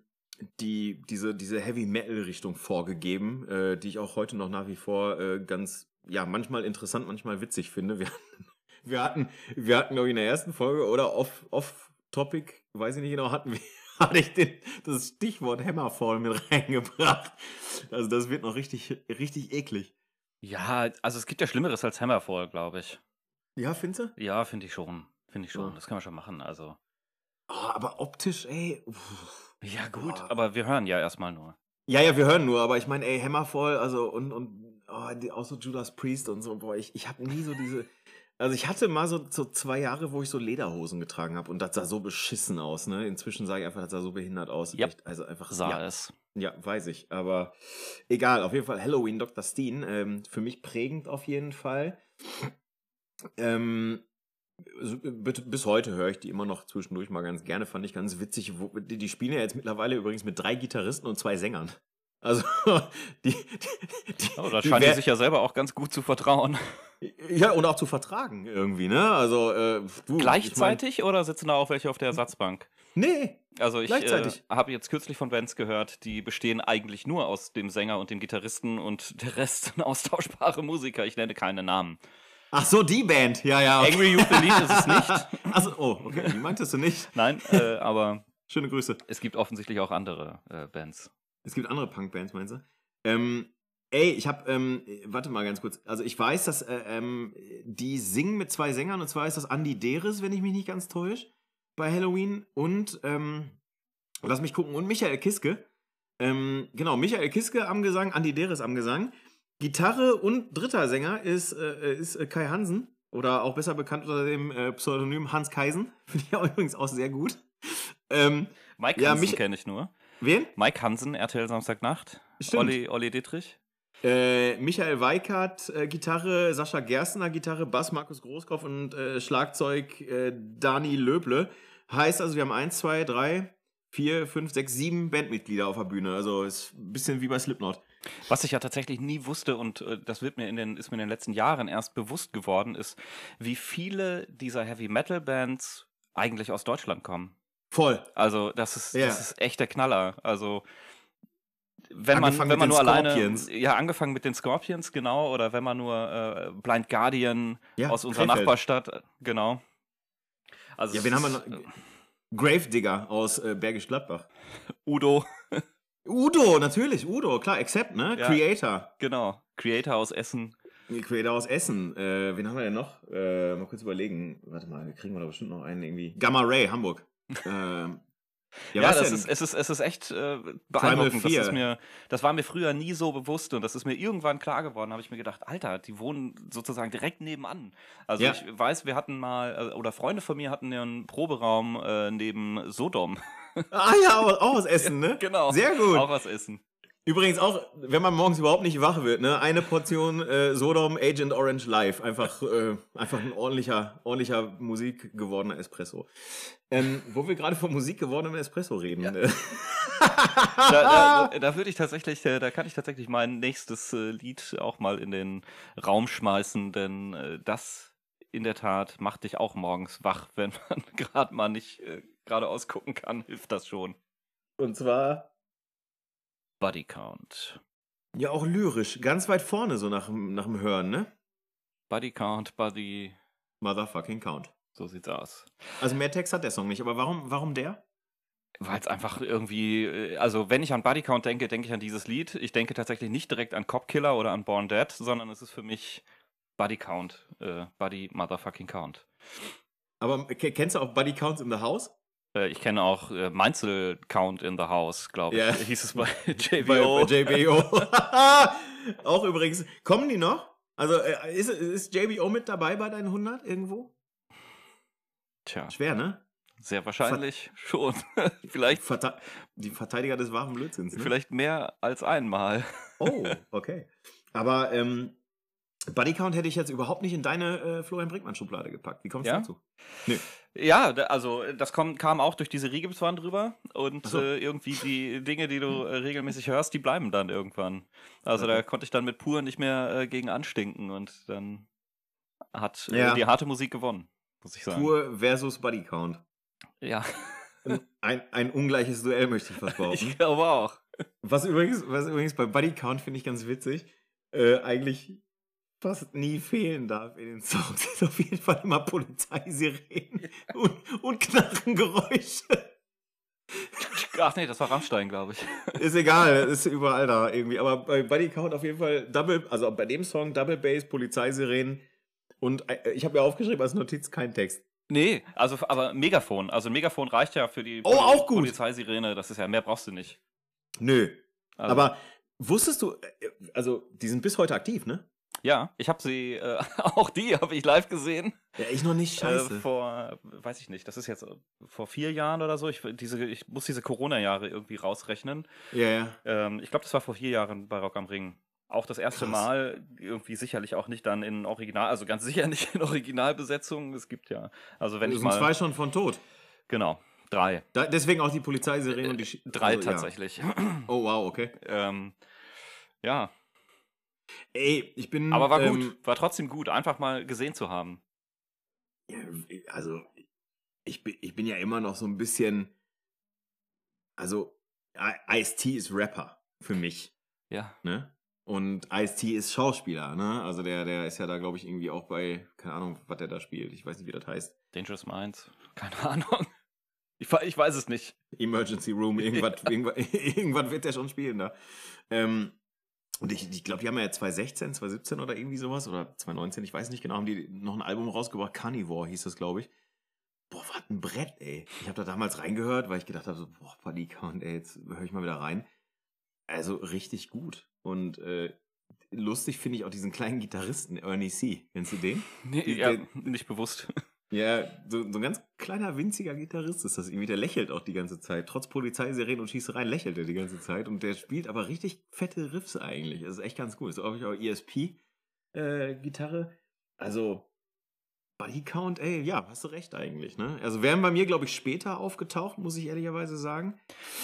die, diese, diese Heavy Metal Richtung vorgegeben, äh, die ich auch heute noch nach wie vor äh, ganz, ja, manchmal interessant, manchmal witzig finde. Wir hatten, wir hatten, wir hatten, glaube ich, in der ersten Folge oder off, off Topic, weiß ich nicht genau, hatten wir, hatte ich den, das Stichwort Hammerfall mit reingebracht. Also das wird noch richtig, richtig eklig. Ja, also es gibt ja Schlimmeres als Hammerfall, glaube ich. Ja, findest du? Ja, finde ich schon. Finde ich schon. Ja. Das kann man schon machen. Also. Oh, aber optisch, ey. uff. Ja, gut, Boah. aber wir hören ja erstmal nur. Ja, ja, wir hören nur, aber ich meine, ey, Hammerfall, also und, und oh, die, auch so Judas Priest und so, boah, ich, ich habe nie so diese. Also ich hatte mal so, so zwei Jahre, wo ich so Lederhosen getragen habe und das sah so beschissen aus, ne? Inzwischen sage ich einfach, das sah so behindert aus. Ja. Echt, also einfach Sah ja, es. ja, weiß ich. Aber egal, auf jeden Fall Halloween, Dr. Steen. Ähm, für mich prägend auf jeden Fall. Ähm, bis, bis heute höre ich die immer noch zwischendurch mal ganz gerne. Fand ich ganz witzig. Die, spielen ja jetzt mittlerweile übrigens mit drei Gitarristen und zwei Sängern. Also, die. die, die Oh, da die scheinen die sich ja selber auch ganz gut zu vertrauen. Ja, und auch zu vertragen irgendwie, ne? Also, äh, du. Gleichzeitig oder sitzen da auch welche auf der Ersatzbank? Ich mein, nee. Also ich äh, Gleichzeitig. habe jetzt kürzlich von Bands gehört, die bestehen eigentlich nur aus dem Sänger und dem Gitarristen und der Rest sind austauschbare Musiker. Ich nenne keine Namen. Ach so, die Band. Ja, ja. Okay. Angry Youth Elite ist es nicht. Achso, oh, okay. Die meintest du nicht. Nein, äh, aber Schöne Grüße. es gibt offensichtlich auch andere äh, Bands. Es gibt andere Punkbands, meinst du? Ähm, ey, ich hab, ähm, warte mal ganz kurz. Also ich weiß, dass äh, ähm, die singen mit zwei Sängern und zwar ist das Andy Deris, wenn ich mich nicht ganz täusche, bei Halloween und, ähm, lass mich gucken, und Michael Kiske. Ähm, genau, Michael Kiske am Gesang, Andy Deris am Gesang. Gitarre und dritter Sänger ist, äh, ist äh, Kai Hansen oder auch besser bekannt unter dem äh, Pseudonym Hans Kaisen. Finde ich auch übrigens auch sehr gut. Ähm, Mike Ja, Hansen kenne ich nur. wen? Mike Hansen, RTL Samstagnacht. Stimmt. Olli, Olli Dittrich. Äh, Michael Weikart, äh, Gitarre, Sascha Gerstner, Gitarre, Bass, Markus Großkopf und äh, Schlagzeug äh, Dani Löble. Heißt also, wir haben 1, 2, 3, 4, 5, 6, 7 Bandmitglieder auf der Bühne. Also ist ein bisschen wie bei Slipknot. Was ich ja tatsächlich nie wusste und äh, das wird mir in den, ist mir in den letzten Jahren erst bewusst geworden, ist, wie viele dieser Heavy Metal Bands eigentlich aus Deutschland kommen. Voll. Also das ist, Ja. das ist echt der Knaller. Also wenn man, Angefangen wenn man nur alleine, Scorpions. ja, angefangen mit den Scorpions, genau, oder wenn man nur äh, Blind Guardian Ja, aus unserer Krefeld. Nachbarstadt, äh, genau. Also Ja, wen haben wir noch? äh, Gravedigger aus äh, Bergisch Gladbach. Udo, Udo, natürlich, Udo, klar, Accept, ne? Ja. Creator. genau. Creator aus Essen. Creator aus Essen. Äh, wen haben wir denn noch? Äh, mal kurz überlegen. Warte mal, kriegen wir da bestimmt noch einen irgendwie. Gamma Ray, Hamburg. ähm, ja, Ja, das denn? ist, es, ist, es ist echt äh, beeindruckend. Das, 4. ist mir, das war mir früher nie so bewusst und das ist mir irgendwann klar geworden. habe ich mir gedacht, Alter, die wohnen sozusagen direkt nebenan. Also Ja. ich weiß, wir hatten mal, äh, oder Freunde von mir hatten ja einen Proberaum äh, neben Sodom. Ah ja, auch, aus Essen, ne? genau. Sehr gut. Auch was essen. Übrigens auch, wenn man morgens überhaupt nicht wach wird, ne? Eine Portion äh, Sodom Agent Orange Live. Einfach, äh, einfach ein ordentlicher, ordentlicher Musik gewordener Espresso. Ähm, wo wir gerade von Musik gewordenem Espresso reden. Ja. äh, Da, da, da würde ich tatsächlich, äh, da kann ich tatsächlich mein nächstes äh, Lied auch mal in den Raum schmeißen, denn äh, das in der Tat macht dich auch morgens wach, wenn man gerade mal nicht geradeaus gucken kann, hilft das schon. Und zwar Body Count. ja auch lyrisch, ganz weit vorne so nach, dem- nach dem Hören, ne? Body Count, Body, Motherfucking Count. so sieht's aus. Also mehr Text hat der Song nicht, aber warum, warum der? Weil es einfach irgendwie, äh, also wenn ich an Body Count denke, denke ich an dieses Lied. Ich denke tatsächlich nicht direkt an Cop Killer oder an Born Dead, sondern es ist für mich Body Count, äh, Body Motherfucking Count. Aber ke- kennst du auch Buddy Counts in the House? Äh, ich kenne auch äh, Mainzel Count in the House, glaube ich. Ja. Hieß es bei Bei, JBO. bei JBO. auch übrigens. Kommen die noch? Also äh, ist, ist JBO mit dabei bei deinen 100 irgendwo? Tja, Schwer, ne? sehr wahrscheinlich schon. vielleicht, Verte die Verteidiger des wahren Blödsinns. Ne? vielleicht mehr als einmal. Oh, okay. Aber ähm, Buddy Count hätte ich jetzt überhaupt nicht in deine äh, Florian Brinkmann-Schublade gepackt. Wie kommst du Ja? dazu? Nö. Ja, da, also das kom kam auch durch diese Riegelswand drüber und so. äh, irgendwie die Dinge, die du äh, regelmäßig hörst, die bleiben dann irgendwann. Also da Okay. konnte ich dann mit pur nicht mehr äh, gegen anstinken und dann hat äh, Ja. die harte Musik gewonnen, muss ich sagen. Pur versus Buddy Count. Ja, Ein, ein ungleiches Duell, möchte ich fast behaupten. ich glaube auch. Was übrigens, was übrigens bei Buddy Count finde ich ganz witzig, äh, eigentlich fast nie fehlen darf in den Songs, ist auf jeden Fall immer Polizeisirenen und, und Knarrengeräusche. Ach nee, das war Rammstein, glaube ich. Ist egal, ist überall da irgendwie. Aber bei Buddy Count auf jeden Fall Double, also bei dem Song Double Bass, Polizeisirenen und äh, ich habe mir aufgeschrieben als Notiz kein Text. Nee, also aber Megafon. Also Megafon reicht ja für die Oh, auch gut. Polizeisirene. Das ist ja, mehr brauchst du nicht. Nö. Also, Aber wusstest du, äh, also die sind bis heute aktiv, ne? Ja, ich habe sie, äh, auch die habe ich live gesehen. Ja, ich noch nicht, scheiße. Äh, vor, weiß ich nicht, das ist jetzt äh, vor vier Jahren oder so. Ich, diese, ich muss diese Corona-Jahre irgendwie rausrechnen. ja, ja. Ähm, ich glaube, das war vor vier Jahren bei Rock am Ring. Auch das erste Krass. Mal, irgendwie sicherlich auch nicht dann in Original, also ganz sicher nicht in Originalbesetzung. Es gibt ja, also wenn Es ich sind mal, zwei schon von tot. genau, drei. Da, deswegen auch die Polizeisirenen und die Sch- Drei also, ja. tatsächlich. Oh, wow, okay. ähm, ja, Ey, ich bin. aber war ähm, gut, war trotzdem gut, einfach mal gesehen zu haben. ja, Also, ich bin, ich bin ja immer noch so ein bisschen. Also, Ice-T ist Rapper für mich, Ja, ne? Und Ice-T ist Schauspieler, ne? Also, der, der ist ja da, glaube ich, irgendwie auch bei, keine Ahnung, was der da spielt. Ich weiß nicht, wie das heißt. Dangerous Minds, keine Ahnung. Ich, ich weiß es nicht. Emergency Room, irgendwas, irgendwas, irgendwas wird der schon spielen da. Ähm, und ich, ich glaube, die haben ja 2016, 2017 oder irgendwie sowas, oder 2019, ich weiß nicht genau, haben die noch ein Album rausgebracht, Carnivore hieß das, glaube ich. Boah, was ein Brett, ey. Ich habe da damals reingehört, weil ich gedacht habe, so, boah, Buddy Count, ey, jetzt höre ich mal wieder rein. Also richtig gut. Und äh, lustig finde ich auch diesen kleinen Gitarristen, Ernie C. Kennst du den? Nee, Die- ja, der- nicht bewusst. Ja, so, so ein ganz kleiner, winziger Gitarrist ist das irgendwie. Der lächelt auch die ganze Zeit. Trotz Polizeisirenen und Schießereien lächelt er die ganze Zeit. Und der spielt aber richtig fette Riffs eigentlich. Das ist echt ganz cool. Ist auch, auch ESP-Gitarre. also, Buddy Count, ey, ja, hast du recht eigentlich, ne? Also wären bei mir, glaube ich, später aufgetaucht, muss ich ehrlicherweise sagen.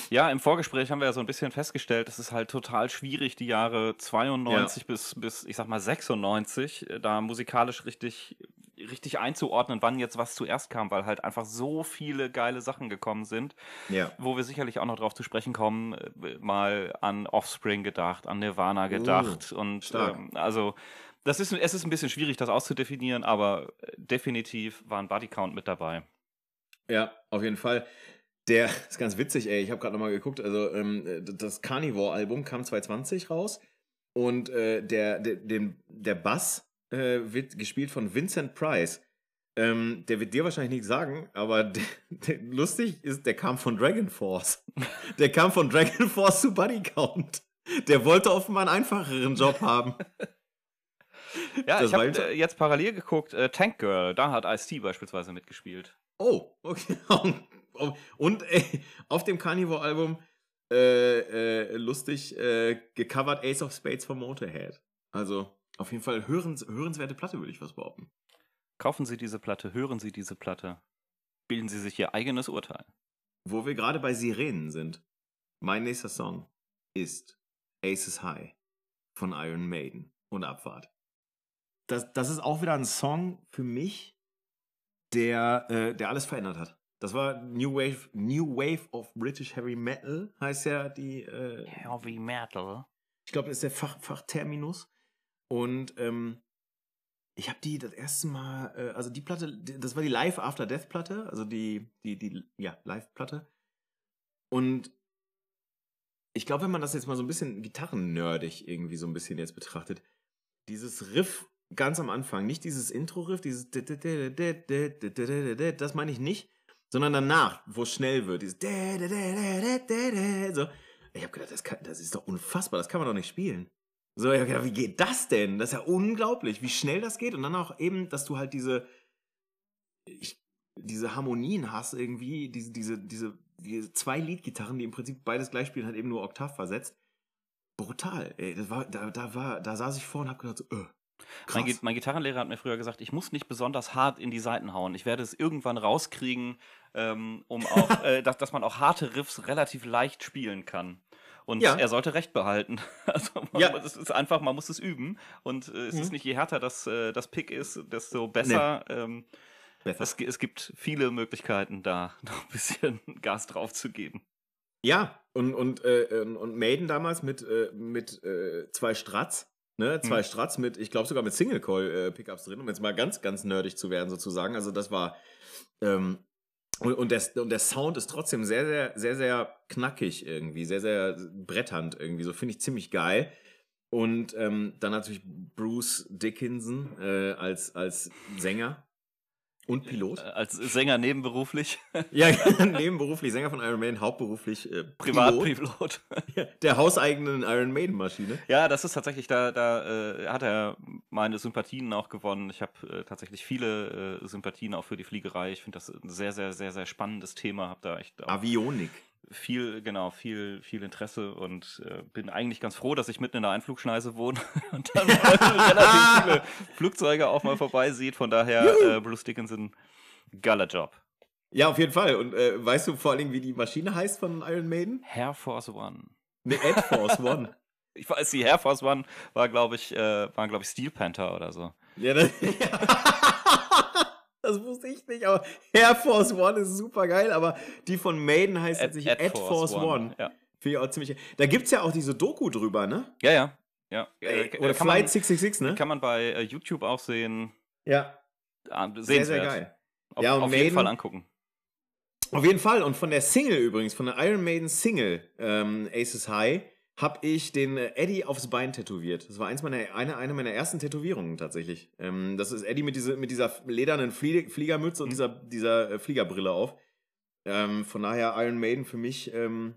Ja, im Vorgespräch haben wir ja so ein bisschen festgestellt, es ist halt total schwierig, die Jahre 92 bis, bis, ich sag mal, 96, äh, da musikalisch richtig, richtig einzuordnen, wann jetzt was zuerst kam, weil halt einfach so viele geile Sachen gekommen sind, Ja. wo wir sicherlich auch noch drauf zu sprechen kommen, äh, mal an Offspring gedacht, an Nirvana gedacht und Oh, stark. ähm, also das ist, es ist ein bisschen schwierig, das auszudefinieren, aber äh, definitiv war ein Bodycount mit dabei. Ja, auf jeden Fall. Der ist ganz witzig, ey. Ich habe gerade nochmal geguckt. Also, ähm, das Carnivore-Album kam 2020 raus. Und äh, der, der, den, der Bass äh, wird gespielt von Vincent Price. Ähm, der wird dir wahrscheinlich nichts sagen, aber der, der, lustig ist, der kam von Dragon Force. Der kam von Dragon Force zu Buddy Count. Der wollte offenbar einen einfacheren Job haben. Ja, Das ich habe äh, jetzt parallel geguckt, äh, Tank Girl, da hat Ice-T beispielsweise mitgespielt. Oh, okay. Und ey, auf dem Carnivore-Album äh, äh, lustig äh, gecovert Ace of Spades von Motorhead. Also auf jeden Fall hörens, hörenswerte Platte, würde ich was behaupten. Kaufen Sie diese Platte, hören Sie diese Platte, bilden Sie sich Ihr eigenes Urteil. Wo wir gerade bei Sirenen sind. Mein nächster Song ist Aces High von Iron Maiden und Abfahrt. Das, das ist auch wieder ein Song für mich, der, äh, der alles verändert hat. Das war New Wave, New Wave of British Heavy Metal, heißt ja die, äh, Heavy Metal. ich glaube, das ist der Fach, Fachterminus. Und ähm, ich habe die das erste Mal, äh, also die Platte, die- das war die Live After Death Platte, also die, die, die, ja, Live-Platte. Und ich glaube, wenn man das jetzt mal so ein bisschen gitarrennerdig irgendwie so ein bisschen jetzt betrachtet, dieses Riff ganz am Anfang, nicht dieses Intro-Riff, dieses das meine ich nicht, sondern danach, wo es schnell wird, dieses so. Ich habe gedacht, das, kann, das ist doch unfassbar, das kann man doch nicht spielen. So, ich hab gedacht, wie geht das denn? Das ist ja unglaublich, wie schnell das geht. Und dann auch eben, dass du halt diese, ich, diese Harmonien hast irgendwie, diese, diese, diese, diese zwei Leadgitarren, die im Prinzip beides gleich spielen, halt eben nur Oktav versetzt. Brutal, ey. Das war, da, da war, da saß ich vor und hab gedacht, so, äh. Mein, mein Gitarrenlehrer hat mir früher gesagt, ich muss nicht besonders hart in die Saiten hauen. Ich werde es irgendwann rauskriegen, ähm, um auch, äh, dass, dass man auch harte Riffs relativ leicht spielen kann. Und Ja. er sollte recht behalten. Also man, Ja. es ist einfach, man muss es üben. Und äh, es Mhm. ist nicht, je härter das, äh, das Pick ist, desto besser. Ähm, Besser. es, es gibt viele Möglichkeiten, da noch ein bisschen Gas drauf zu geben. Ja, und, und, äh, und- und Maiden damals mit, äh, mit äh, zwei Strats, ne? Zwei Hm. Strats mit, ich glaube sogar mit Single-Coil-Pickups drin, um jetzt mal ganz, ganz nerdig zu werden, sozusagen. Also das war. Ähm, und, und, der, und der Sound ist trotzdem sehr, sehr, sehr, sehr knackig irgendwie, sehr, sehr bretternd irgendwie. So finde ich ziemlich geil. Und ähm, dann natürlich Bruce Dickinson äh, als, als Sänger und Pilot. Äh, als Sänger nebenberuflich, Ja, nebenberuflich Sänger von Iron Maiden, hauptberuflich äh, privat, Pilot Pilot. der hauseigenen Iron Maiden Maschine. Ja, das ist tatsächlich, da, da äh, hat er meine Sympathien auch gewonnen. Ich habe äh, tatsächlich viele äh, Sympathien auch für die Fliegerei. Ich finde das ein sehr, sehr, sehr, sehr spannendes Thema. Habe da echt Avionik. Viel, genau, viel, viel Interesse und äh, bin eigentlich ganz froh, dass ich mitten in der Einflugschneise wohne und dann relativ viele Flugzeuge auch mal vorbeisieht. Von daher, äh, Bruce Dickinson, geiler Job. Ja, auf jeden Fall. Und äh, weißt du vor allen Dingen, wie die Maschine heißt von Iron Maiden? Air Force One. Ne, Ed Force One. Ich weiß, die Air Force One war, glaube ich, äh, waren, glaube ich, Steel Panther oder so. ja, das, das wusste ich nicht, aber Air Force One ist super geil, aber die von Maiden heißt Ed- tatsächlich Ed, Force, One. Ja. Finde ich auch ziemlich. Da gibt es ja auch diese Doku drüber, ne? Ja, ja. ja. Ey, Äh, Oder kann Flight man, 666, ne? Kann man bei äh, YouTube auch sehen. Ja. Ah, Sehr, sehr geil. Auf, Ja, und auf jeden Maiden- Fall angucken. Auf jeden Fall. Und von der Single übrigens, von der Iron Maiden Single ähm, Aces High, habe ich den äh, Eddie aufs Bein tätowiert. Das war eins meiner, eine, eine meiner ersten Tätowierungen tatsächlich. Ähm, das ist Eddie mit, diese, mit dieser ledernen Flie Fliegermütze und Mhm. dieser, dieser äh, Fliegerbrille auf. Ähm, von daher Iron Maiden für mich ähm,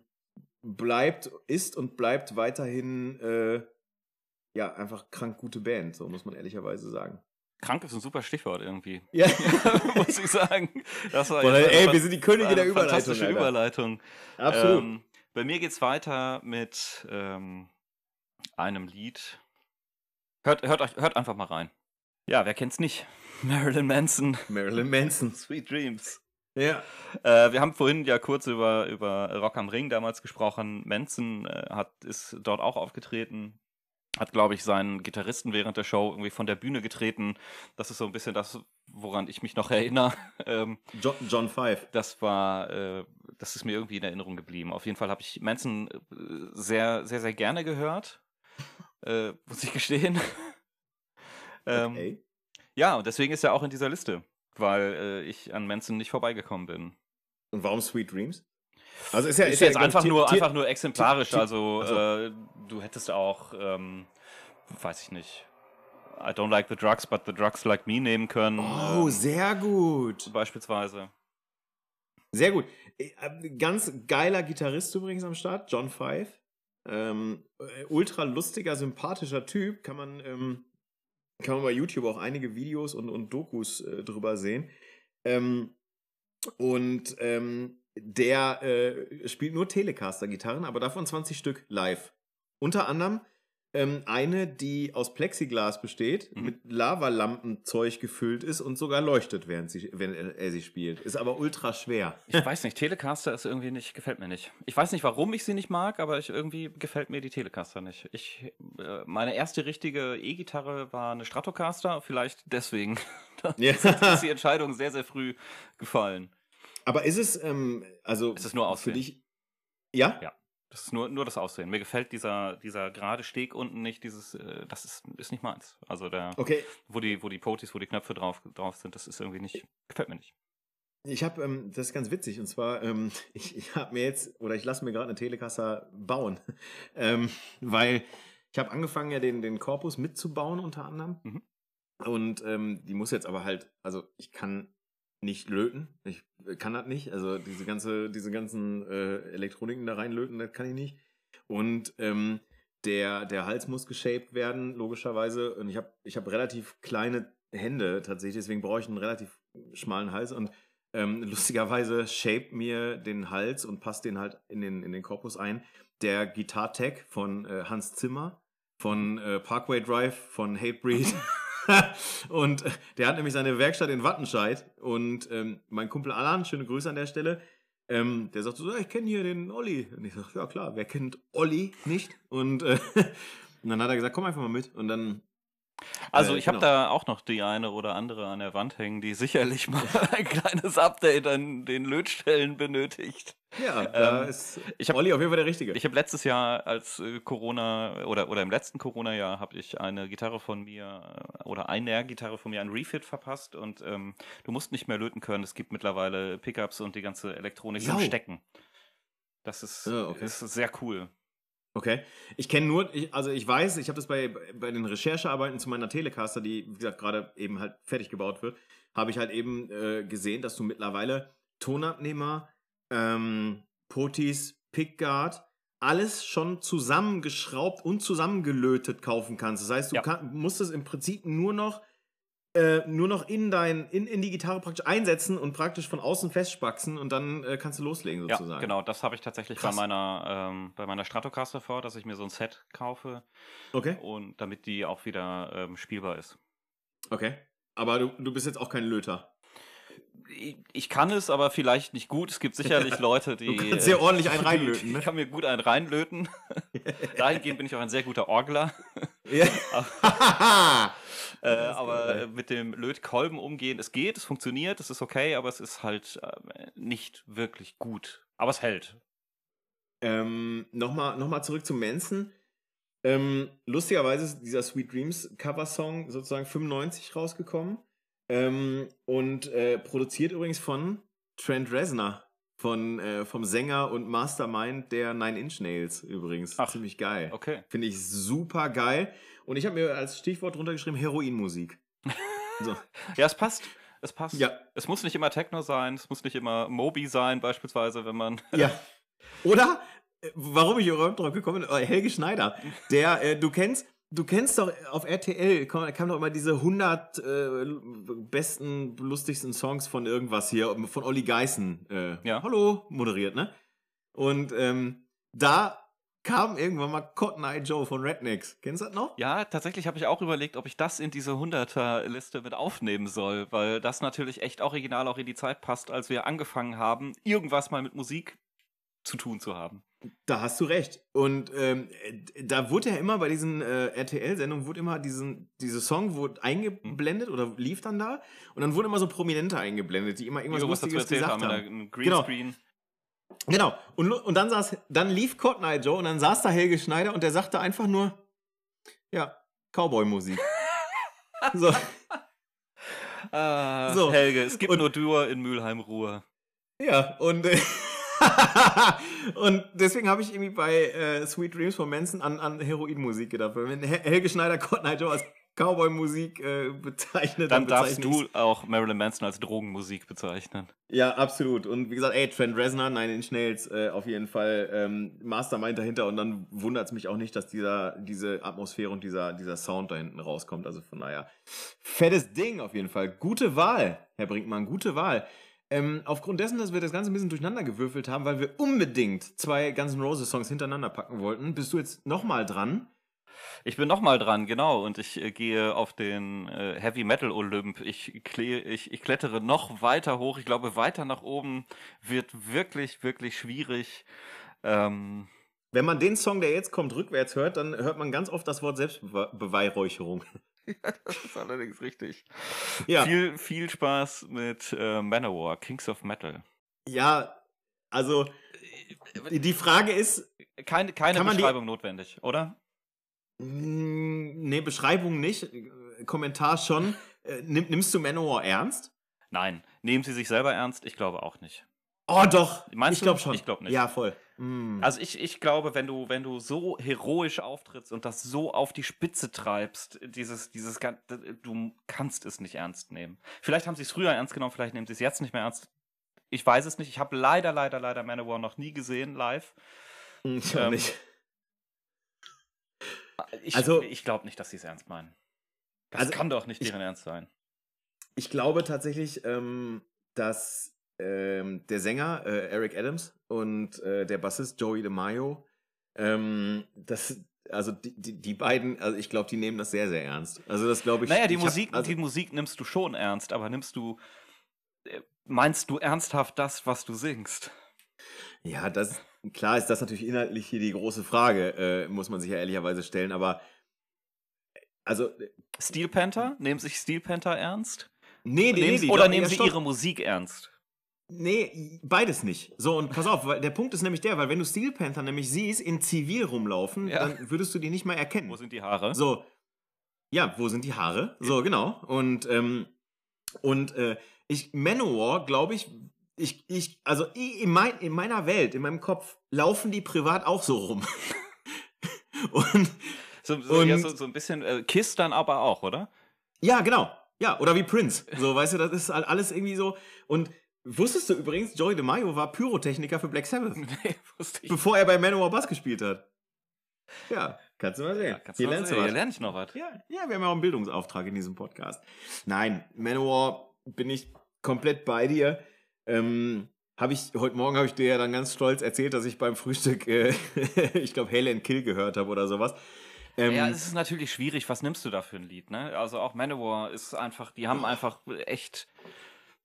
bleibt, ist und bleibt weiterhin äh, ja einfach krank gute Band, so muss man ehrlicherweise sagen. Krank ist ein super Stichwort irgendwie. Ja. Muss ich sagen. Das war Boah, ey, wir sind die Könige der Überleitung. Fantastische Alter. Überleitung. Absolut. Bei mir geht's weiter mit ähm, einem Lied. Hört, hört, euch- hört einfach mal rein. Ja, wer kennt's nicht? Marilyn Manson, Marilyn Manson. Sweet Dreams. Ja. Äh, wir haben vorhin ja kurz über, über Rock am Ring damals gesprochen. Manson äh, hat, ist dort auch aufgetreten. Hat, glaube ich, seinen Gitarristen während der Show irgendwie von der Bühne getreten. Das ist so ein bisschen das, woran ich mich noch erinnere. Ähm, John, John Five. das war, äh, das ist mir irgendwie in Erinnerung geblieben. Auf jeden Fall habe ich Manson äh, sehr, sehr, sehr gerne gehört. Äh, muss ich gestehen. ähm, Okay. ja, und deswegen ist er auch in dieser Liste. weil äh, ich an Manson nicht vorbeigekommen bin. Und warum Sweet Dreams? Also ist ja, ist, ja jetzt einfach nur, einfach nur exemplarisch. Also, Ach so. äh, du hättest auch, ähm, weiß ich nicht, I don't like the drugs, but the drugs like me nehmen können. Oh, ähm, sehr gut. beispielsweise. Sehr gut. Äh, Ganz geiler Gitarrist übrigens am Start, John Five. Ähm, äh, ultra lustiger, sympathischer Typ. Kann man, ähm, kann man bei YouTube auch einige Videos und, und Dokus äh, drüber sehen. Ähm, und ähm, der äh, spielt nur Telecaster-Gitarren, aber davon 20 Stück live. Unter anderem ähm, eine, die aus Plexiglas besteht, Mhm. mit Lavalampenzeug gefüllt ist und sogar leuchtet, während sie, wenn er, er sie spielt. Ist aber ultra schwer. Ich weiß nicht, Telecaster ist irgendwie nicht, gefällt mir nicht. Ich weiß nicht, warum ich sie nicht mag, aber ich, irgendwie gefällt mir die Telecaster nicht. Ich, äh, meine erste richtige E-Gitarre war eine Stratocaster, vielleicht deswegen. da Ja. ist die Entscheidung sehr, sehr früh gefallen. Aber ist es, ähm, also Es ist nur für Aussehen. dich. Ja? Ja. Das ist nur, nur das Aussehen. Mir gefällt dieser, dieser gerade Steg unten nicht, dieses, äh, das ist, ist nicht meins. Also der, Okay. wo die, wo die Potis, wo die Knöpfe drauf, drauf sind, das ist irgendwie nicht, gefällt mir nicht. Ich habe, ähm, das ist ganz witzig, und zwar, ähm, ich, ich habe mir jetzt, oder ich lasse mir gerade eine Telecaster bauen, ähm, weil ich habe angefangen, ja den, den Korpus mitzubauen unter anderem. Mhm. Und ähm, die muss jetzt aber halt, also ich kann nicht löten, ich kann das nicht, also diese ganze, diese ganzen äh, Elektroniken da reinlöten, das kann ich nicht. Und ähm, der, der Hals muss geshaped werden, logischerweise. Und ich habe ich hab relativ kleine Hände tatsächlich, deswegen brauche ich einen relativ schmalen Hals. Und ähm, lustigerweise shaped mir den Hals und passt den halt in den, in den Korpus ein. Der Guitar Tech von äh, Hans Zimmer, von äh, Parkway Drive, von Hatebreed. und äh, der hat nämlich seine Werkstatt in Wattenscheid. Und ähm, mein Kumpel Alan, schöne Grüße an der Stelle, ähm, der sagt so, ich kenne hier den Olli. Und ich sage, ja klar, wer kennt Olli nicht? Und, äh, und dann hat er gesagt, komm einfach mal mit. Und dann Also Äh, ich habe genau. da auch noch die eine oder andere an der Wand hängen, die sicherlich mal ein kleines Update an den Lötstellen benötigt. Ja, da Ähm, ist ich hab- Olli auf jeden Fall der Richtige. Ich habe letztes Jahr, als äh, Corona oder, oder im letzten Corona-Jahr, habe ich eine Gitarre von mir äh, oder eine Gitarre von mir ein Refit verpasst und ähm, du musst nicht mehr löten können. Es gibt mittlerweile Pickups und die ganze Elektronik zum. Stecken. Das ist, Ah, okay. ist sehr cool. Okay. Ich kenne nur, ich, also ich weiß, ich habe das bei, bei den Recherchearbeiten zu meiner Telecaster, die, wie gesagt, gerade eben halt fertig gebaut wird, habe ich halt eben äh, gesehen, dass du mittlerweile Tonabnehmer, ähm, Potis, Pickguard, alles schon zusammengeschraubt und zusammengelötet kaufen kannst. Das heißt, du Ja. kann, musst es im Prinzip nur noch äh, nur noch in dein in, in die Gitarre praktisch einsetzen und praktisch von außen festspaxen und dann äh, kannst du loslegen Ja, sozusagen. genau. Das habe ich tatsächlich Krass. bei meiner, ähm, bei meiner Stratocaster vor, dass ich mir so ein Set kaufe Okay. und damit die auch wieder ähm, spielbar ist. Okay. Aber du, du bist jetzt auch kein Löter. Ich, kann es, aber vielleicht nicht gut. Es gibt sicherlich Leute, die. Du kannst sehr ordentlich einen reinlöten, ne? Ich kann mir gut einen reinlöten. Dahingehend bin ich auch ein sehr guter Orgler. Ja. Äh, aber äh, mit dem Lötkolben umgehen, es geht, es funktioniert, es ist okay, aber es ist halt äh, nicht wirklich gut. Aber es hält. ähm, Nochmal noch mal zurück zu Manson. Ähm, lustigerweise ist dieser Sweet Dreams Cover-Song sozusagen 95 rausgekommen. Ähm, und äh, produziert übrigens von Trent Reznor. Von, äh, vom Sänger und Mastermind der Nine Inch Nails übrigens. Ach, Ziemlich geil. Okay. Finde ich super geil. Und ich habe mir als Stichwort drunter geschrieben: Heroinmusik. So. Ja, es passt. Es passt. Ja. Es muss nicht immer Techno sein, es muss nicht immer Moby sein, beispielsweise, wenn man. Ja. Oder, äh, warum ich überhaupt drauf gekommen bin, äh, Helge Schneider, der, äh, du kennst, du kennst doch auf RTL, kam, kam doch immer diese 100 äh, besten, lustigsten Songs von irgendwas hier, von Olli Geißen. Äh, Ja. Hallo, moderiert, ne? Und ähm, da kam irgendwann mal Cotton Eye Joe von Rednecks. Kennst du das noch? Ja, tatsächlich habe ich auch überlegt, ob ich das in diese 100er-Liste mit aufnehmen soll, weil das natürlich echt original auch in die Zeit passt, als wir angefangen haben, irgendwas mal mit Musik zu tun zu haben. Da hast du recht. Und ähm, äh, da wurde ja immer bei diesen äh, RTL-Sendungen, wurde immer diesen, diese Song wurde eingeblendet oder lief dann da. Und dann wurden immer so Prominente eingeblendet, die immer irgendwas dazu Lustiges gesagt haben, haben. Genau. Greenscreen. Genau. Und, und dann saß, dann lief Cotton Eye Joe und dann saß da Helge Schneider und der sagte einfach nur, ja, Cowboy-Musik. so. Ah, So. Helge, es gibt Und- nur Dur in Mülheim-Ruhr. Ja, und, äh, und deswegen habe ich irgendwie bei äh, Sweet Dreams von Manson an, an Heroinmusik gedacht. Wenn Hel- Helge Schneider Cotton Eye Joe als Cowboy-Musik äh, bezeichnet, Dann darfst bezeichne ich's- du auch Marilyn Manson als Drogenmusik bezeichnen. Ja, absolut. Und wie gesagt, ey, Trent Reznor, Nine Inch Nails, äh, auf jeden Fall ähm, Mastermind dahinter. Und dann wundert es mich auch nicht, dass dieser, diese Atmosphäre und dieser, dieser Sound da hinten rauskommt. Also von daher, fettes Ding auf jeden Fall. Gute Wahl, Herr Brinkmann, gute Wahl. Ähm, aufgrund dessen, dass wir das Ganze ein bisschen durcheinander gewürfelt haben, weil wir unbedingt zwei Guns N' Roses Songs hintereinander packen wollten, bist du jetzt nochmal dran. Ich bin nochmal dran, genau, und ich äh, gehe auf den äh, Heavy Metal Olymp. Ich, ich, ich klettere noch weiter hoch. Ich glaube, weiter nach oben wird wirklich, wirklich schwierig. Ähm, Wenn man den Song, der jetzt kommt, rückwärts hört, dann hört man ganz oft das Wort Selbstbeweihräucherung. das ist allerdings richtig. Ja. Viel, viel Spaß mit äh, Manowar, Kings of Metal. Ja, also die Frage ist, Keine, keine man die- Beschreibung notwendig, oder? mh, nee, Beschreibung nicht, äh, Kommentar schon. Äh, nimm, nimmst du Manowar ernst? Nein. Nehmen Sie sich selber ernst? Ich glaube auch nicht. Oh, doch. Meinst ich glaube schon. Ich glaub nicht. Ja, voll. Mm. Also ich, ich glaube, wenn du, wenn du so heroisch auftrittst und das so auf die Spitze treibst, dieses, dieses, du kannst es nicht ernst nehmen. Vielleicht haben sie es früher ernst genommen, vielleicht nehmen sie es jetzt nicht mehr ernst. Ich weiß es nicht. Ich habe leider, leider, leider Manowar noch nie gesehen live. ich ähm, nicht. Ich, Also- ich glaube nicht, dass sie es ernst meinen. Das Also, kann doch nicht ich- deren Ernst sein. Ich glaube tatsächlich, ähm, dass ähm, der Sänger äh, Eric Adams und äh, der Bassist Joey DeMaio, ähm, das, also die, die, die beiden, also ich glaube, die nehmen das sehr, sehr ernst. Also das glaube ich. Naja, die ich hab- Musik, also, die Musik nimmst du schon ernst, aber nimmst du, äh, meinst du ernsthaft das, was du singst? Ja, das klar ist das natürlich inhaltlich hier die große Frage, äh, muss man sich ja ehrlicherweise stellen, aber äh, also äh, Steel Panther? Nehmen sich Steel Panther ernst? nee, nee, Nehmen nee, oder ja, nehmen sie stopp. ihre Musik ernst? Nee, beides nicht. So, und pass auf, weil der Punkt ist nämlich der, weil wenn du Steel Panther nämlich siehst, in Zivil rumlaufen, Ja. dann würdest du die nicht mal erkennen. Wo sind die Haare? So, ja, wo sind die Haare? So, genau. Und, ähm, und äh, ich, Manowar, glaube ich, ich, ich, also in, mein, in meiner Welt, in meinem Kopf, laufen die privat auch so rum. und So, so, ja, Und- so, so ein bisschen äh, Kiss dann aber auch, oder? ja, genau. Ja, oder wie Prince. So, weißt du, das ist halt alles irgendwie so. Und wusstest du übrigens, Joey DeMaio war Pyrotechniker für Black Sabbath, Nee, wusste ich. bevor er bei Manowar Bass gespielt hat. Ja, kannst du mal sehen. Ja, Hier lernst sehen. du Hier lerne ich noch was. Ja, ja, wir haben ja auch einen Bildungsauftrag in diesem Podcast. Nein, Manowar bin ich komplett bei dir. Ähm, habe ich heute Morgen habe ich dir ja dann ganz stolz erzählt, dass ich beim Frühstück, äh, ich glaube, Hell and Kill gehört habe oder sowas. Ähm, Ja, es ist natürlich schwierig. Was nimmst du da für ein Lied, ne? Also auch Manowar ist einfach, die haben einfach echt,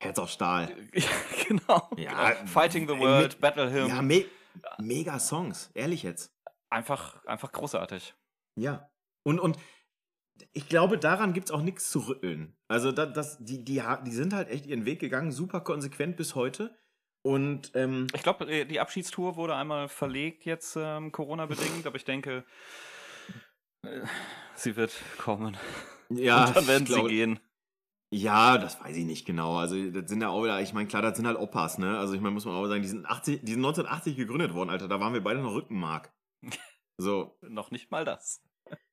Herz auf Stahl. ja, genau. Ja, genau. Fighting the ey, World, Battle Hymn, Ja, me mega Songs, ehrlich jetzt. einfach, einfach großartig. Ja. Und, und ich glaube, daran gibt es auch nichts zu rütteln. Also, da, das, die, die, die sind halt echt ihren Weg gegangen, super konsequent bis heute. Und ähm, Ich glaube, die Abschiedstour wurde einmal verlegt jetzt ähm, Corona-bedingt, aber ich denke, äh, sie wird kommen. ja, Und dann werden sie gehen. Ja, das weiß ich nicht genau. Also, das sind ja auch wieder, ich meine, klar, das sind halt Opas, ne? Also, ich meine, muss man auch sagen, die sind, 80, die sind 1980 gegründet worden, Alter. Da waren wir beide noch Rückenmark. So, Noch nicht mal das.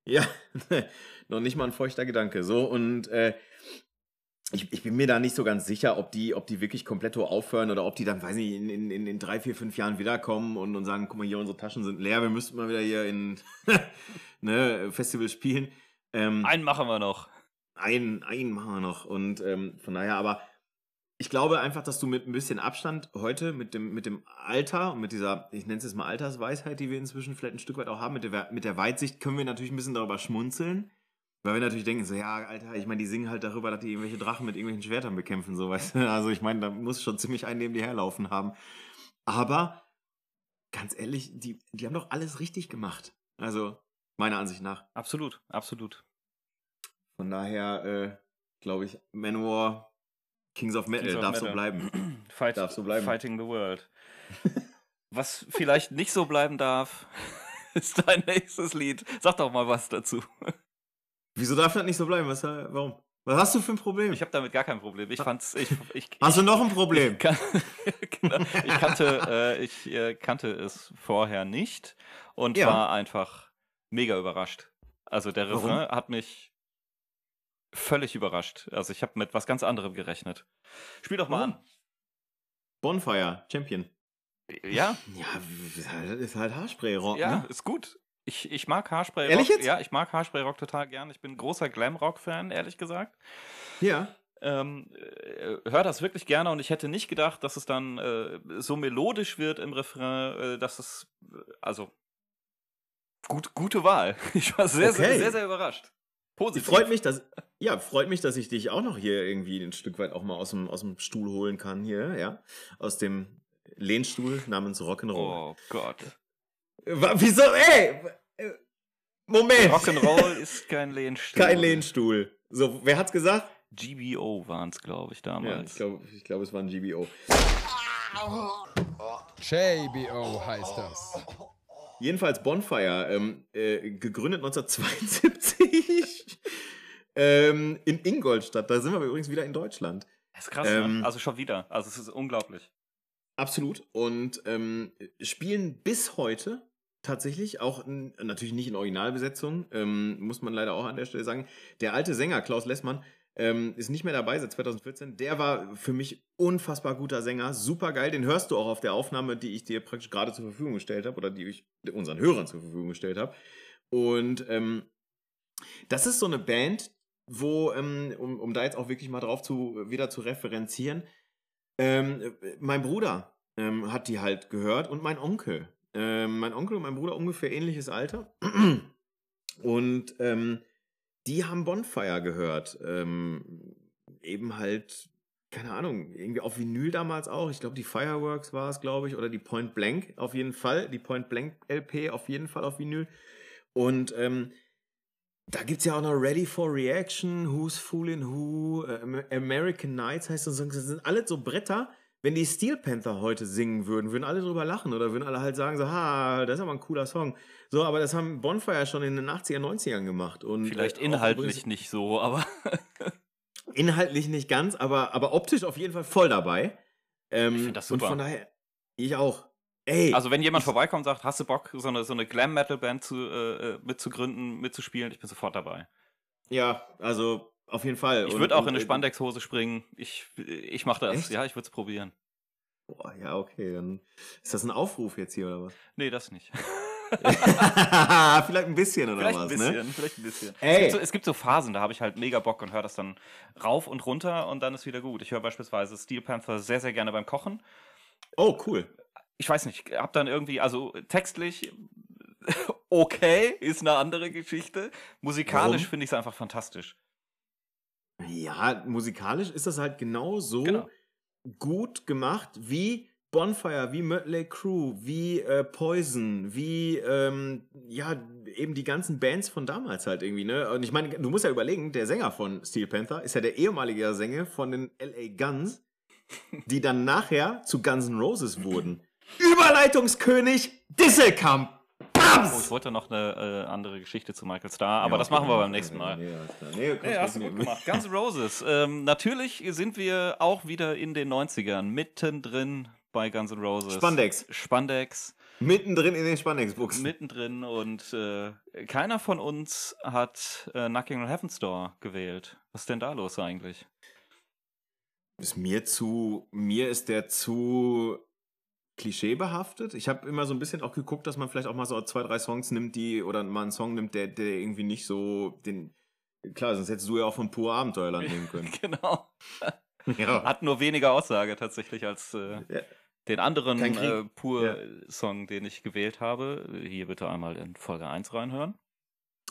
ja, noch nicht mal ein feuchter Gedanke. So, und äh, ich, ich bin mir da nicht so ganz sicher, ob die, ob die wirklich komplett aufhören oder ob die dann, weiß ich, in, in, in, in drei, vier, fünf Jahren wiederkommen und, und sagen, guck mal hier, unsere Taschen sind leer, wir müssten mal wieder hier in ne, Festival spielen. Ähm, Einen machen wir noch. Machen wir noch. Und ähm, von daher, aber ich glaube einfach, dass du mit ein bisschen Abstand heute, mit dem, mit dem Alter und mit dieser, ich nenne es jetzt mal Altersweisheit, die wir inzwischen vielleicht ein Stück weit auch haben, mit der, mit der Weitsicht, können wir natürlich ein bisschen darüber schmunzeln. Weil wir natürlich denken, so, ja, Alter, ich meine, die singen halt darüber, dass die irgendwelche Drachen mit irgendwelchen Schwertern bekämpfen, so, weißt du. Also, ich meine, da muss schon ziemlich einen neben die herlaufen haben. Aber, ganz ehrlich, die, die haben doch alles richtig gemacht. Also, meiner Ansicht nach. Absolut, absolut. Von daher, äh, glaube ich, Manowar, Kings of Metal, Kings of darf so Metal. bleiben. Fight, Darf so bleiben. Fighting the World. Was vielleicht nicht so bleiben darf, ist dein nächstes Lied. Sag doch mal was dazu. Wieso darf das nicht so bleiben? Was, äh, warum? Was hast du für ein Problem? Ich habe damit gar kein Problem. Ich fand's. Ich, ich, hast du noch ein Problem? Ich, kann, genau, ich, kannte, äh, ich äh, kannte es vorher nicht und Ja. war einfach mega überrascht. Also der Warum? Refrain hat mich völlig überrascht. Also ich habe mit was ganz anderem gerechnet. Spiel doch mal Warum? Bonfire, Champion. an. Ja, Ja, ist halt, ist halt Haarspray-Rock, ja, ne? ist gut. Ich, ich mag Haarspray Rock. Ehrlich jetzt? Ja, ich mag Haarspray Rock total gern. Ich bin großer Glam Rock Fan, ehrlich gesagt. Ja. Ähm, äh, hör das wirklich gerne und ich hätte nicht gedacht, dass es dann äh, so melodisch wird im Refrain, äh, dass es, äh, also, gut, gute Wahl. Ich war sehr, sehr, Okay. sehr, sehr überrascht. Positiv. Freut mich, dass, ja, freut mich, dass ich dich auch noch hier irgendwie ein Stück weit auch mal aus dem, aus dem Stuhl holen kann hier, ja. Aus dem Lehnstuhl namens Rock'n'Roll. Oh Gott. Wa- Wieso, ey! Äh, Moment! Rock'n'Roll ist kein Lehnstuhl. Kein Lehnstuhl. So, wer hat's gesagt? GBO waren es, glaube ich, Ja, damals. ich glaube, ich glaub, es war ein GBO. JBO heißt das. Jedenfalls Bonfire, ähm, äh, gegründet 1972 ähm, in Ingolstadt. Da sind wir übrigens wieder in Deutschland. Das ist krass, Ähm, ne? Also schon wieder. Also es ist unglaublich. Absolut. Und ähm, spielen bis heute tatsächlich auch natürlich nicht in Originalbesetzung, ähm, muss man leider auch an der Stelle sagen. Der alte Sänger Klaus Lessmann ähm, ist nicht mehr dabei seit 2014. Der war für mich unfassbar guter Sänger, super geil. Den hörst du auch auf der Aufnahme, die ich dir praktisch gerade zur Verfügung gestellt habe oder die ich unseren Hörern zur Verfügung gestellt habe. Und ähm, das ist so eine Band, wo, ähm, um, um da jetzt auch wirklich mal drauf zu wieder zu referenzieren, ähm, mein Bruder ähm, hat die halt gehört und mein Onkel. Ähm, mein Onkel und mein Bruder ungefähr ähnliches Alter. Und ähm, die haben Bonfire gehört. Ähm, eben halt, keine Ahnung, irgendwie auf Vinyl damals auch. Ich glaube, die Fireworks war es, glaube ich, oder die Point Blank auf jeden Fall. Die Point Blank LP auf jeden Fall auf Vinyl. Und ähm, da gibt es ja auch noch Ready for Reaction, Who's Fooling Who, äh, Am- American Nights heißt das. Das sind alles so Bretter. Wenn die Steel Panther heute singen würden, würden alle drüber lachen oder würden alle halt sagen so, ha, das ist aber ein cooler Song. So, aber das haben Bonfire schon in den 80er, 90ern gemacht. Und, Vielleicht äh, auch inhaltlich nicht so, aber Inhaltlich nicht ganz, aber, aber optisch auf jeden Fall voll dabei. Ähm, Ich find das Und super. von daher, ich auch. Ey, Also wenn jemand vorbeikommt und sagt, hast du Bock, so eine, so eine Glam-Metal-Band zu, äh, äh, mitzugründen, mitzuspielen, ich bin sofort dabei. ja, also auf jeden Fall. Ich würde auch in eine äh, Spandexhose springen. Ich, ich mache das. Echt? Ja, ich würde es probieren. Boah, ja, okay, dann ist das ein Aufruf jetzt hier oder was? Nee, das nicht. Vielleicht ein bisschen oder vielleicht was, ein bisschen, ne? vielleicht ein bisschen. Ey. Es, gibt so, es gibt so Phasen, da habe ich halt mega Bock und höre das dann rauf und runter und dann ist wieder gut. Ich höre beispielsweise Steel Panther sehr, sehr gerne beim Kochen. Oh, cool. Ich weiß nicht, hab dann irgendwie, also textlich okay, ist eine andere Geschichte. Musikalisch finde ich es einfach fantastisch. Ja, musikalisch ist das halt genau so Genau. gut gemacht wie Bonfire, wie Mötley Crue, wie äh, Poison, wie ähm, ja eben die ganzen Bands von damals halt irgendwie, ne? Und ich meine, du musst ja überlegen, der Sänger von Steel Panther ist ja der ehemalige Sänger von den LA Guns, die dann nachher zu Guns N' Roses wurden. Überleitungskönig Disselkamp. Oh, ich wollte noch eine äh, andere Geschichte zu Michael Starr, aber das machen wir beim nächsten Mal. Nee. Nee, Ja, hast du gut nee. gemacht. Guns N' Roses. Ähm, natürlich sind wir auch wieder in den 90ern, mittendrin bei Guns N' Roses. Spandex. Spandex, Mittendrin in den Spandexbuchsen. mittendrin und äh, keiner von uns hat äh, Knocking on Heaven's Door gewählt. Was ist denn da los eigentlich? Ist mir zu, mir ist der zu klischeebehaftet. Ich habe immer so ein bisschen auch geguckt, dass man vielleicht auch mal so zwei, drei Songs nimmt, die, oder mal einen Song nimmt, der, der irgendwie nicht so den. Klar, sonst hättest du ja auch von Pur Abenteuerland nehmen können. genau. ja. Hat nur weniger Aussage tatsächlich als äh, Ja. den anderen Kein Krieg. äh, Pur-Song, den ich gewählt habe. Hier bitte einmal in Folge 1 reinhören.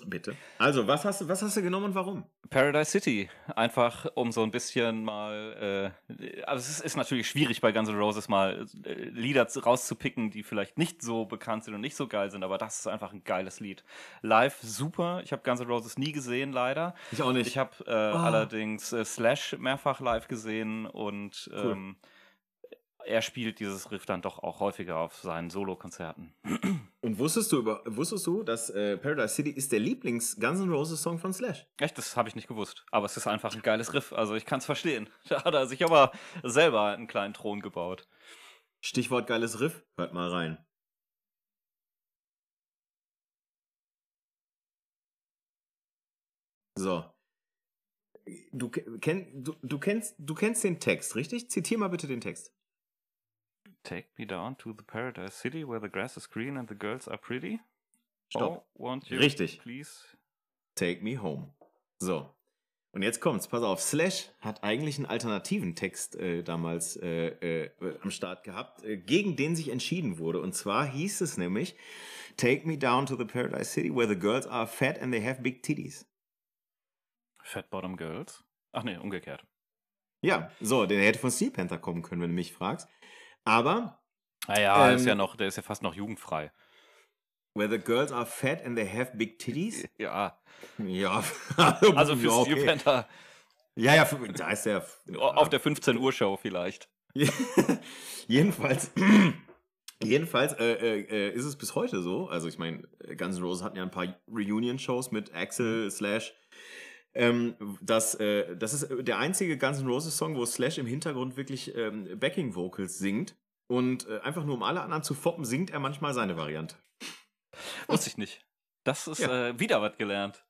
Bitte. Also, was hast du, was hast du genommen und warum? Paradise City, einfach um so ein bisschen mal, äh, also es ist, natürlich schwierig bei Guns N' Roses mal äh, Lieder zu- rauszupicken, die vielleicht nicht so bekannt sind und nicht so geil sind, aber das ist einfach ein geiles Lied. Live super, ich habe Guns N' Roses nie gesehen, leider. Ich auch nicht. Ich habe äh, allerdings äh, Slash mehrfach live gesehen und Cool. ähm, er spielt dieses Riff dann doch auch häufiger auf seinen Solokonzerten. Und wusstest du, über, wusstest du, dass äh, Paradise City ist der Lieblings-Guns N' Roses Song von Slash? Echt, das habe ich nicht gewusst. Aber es ist einfach ein geiles Riff. Also ich kann es verstehen. Da hat er sich aber selber einen kleinen Thron gebaut. Stichwort geiles Riff, hört mal rein. So. Du, kenn, du, du, kennst, du kennst den Text, richtig? Zitier mal bitte den Text. Take me down to the paradise city where the grass is green and the girls are pretty. Stopp. Oh, won't you Richtig. please? Take me home. So. Und jetzt kommt's, pass auf. Slash hat eigentlich einen alternativen Text äh, damals äh, äh, am Start gehabt, äh, gegen den sich entschieden wurde. Und zwar hieß es nämlich: Take me down to the paradise city where the girls are fat and they have big titties. Fat Bottom Girls? Ach nee, umgekehrt. Ja, so, der hätte von Steel Panther kommen können, wenn du mich fragst. Aber Naja, ist Ähm, ja noch, der ist ja fast noch jugendfrei. where the girls are fat and they have big titties? Ja. Ja. Also für ja, Steel Panther Ja, ja, da ist der. auf der 15 Uhr Show vielleicht. jedenfalls, jedenfalls äh, äh, äh, ist es bis heute so. Also ich meine, Guns N' Roses hatten ja ein paar Reunion-Shows mit Axel Slash. Ähm, das, äh, das ist der einzige Guns N' Roses Song, wo Slash im Hintergrund wirklich ähm, Backing Vocals singt. Und äh, einfach nur um alle anderen zu foppen, singt er manchmal seine Variante. Wusste ich nicht. Das ist Ja. äh, wieder was gelernt.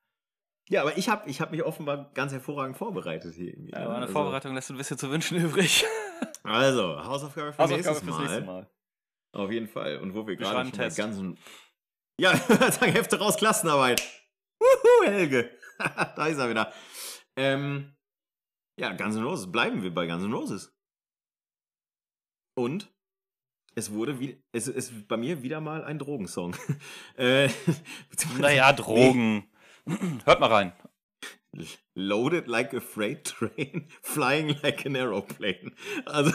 Ja, aber ich habe ich hab mich offenbar ganz hervorragend vorbereitet hier. irgendwie, Ja, ne? aber eine also, Vorbereitung lässt ein bisschen zu wünschen übrig. Also, Hausaufgabe für Hausaufgabe nächstes Mal. nächste Mal. Auf jeden Fall. Und wo wir Wir gerade schon Test. ganzen. Ja, sagen Hefte raus, Klassenarbeit. Wuhu, Helge. da ist er wieder. Ähm, ja, Guns N' Roses. Bleiben wir bei Guns N' Roses. Und es wurde wie, es ist bei mir wieder mal ein Drogensong. äh, Naja, Drogen. Hört mal rein. Loaded like a freight train, flying like an aeroplane. Also,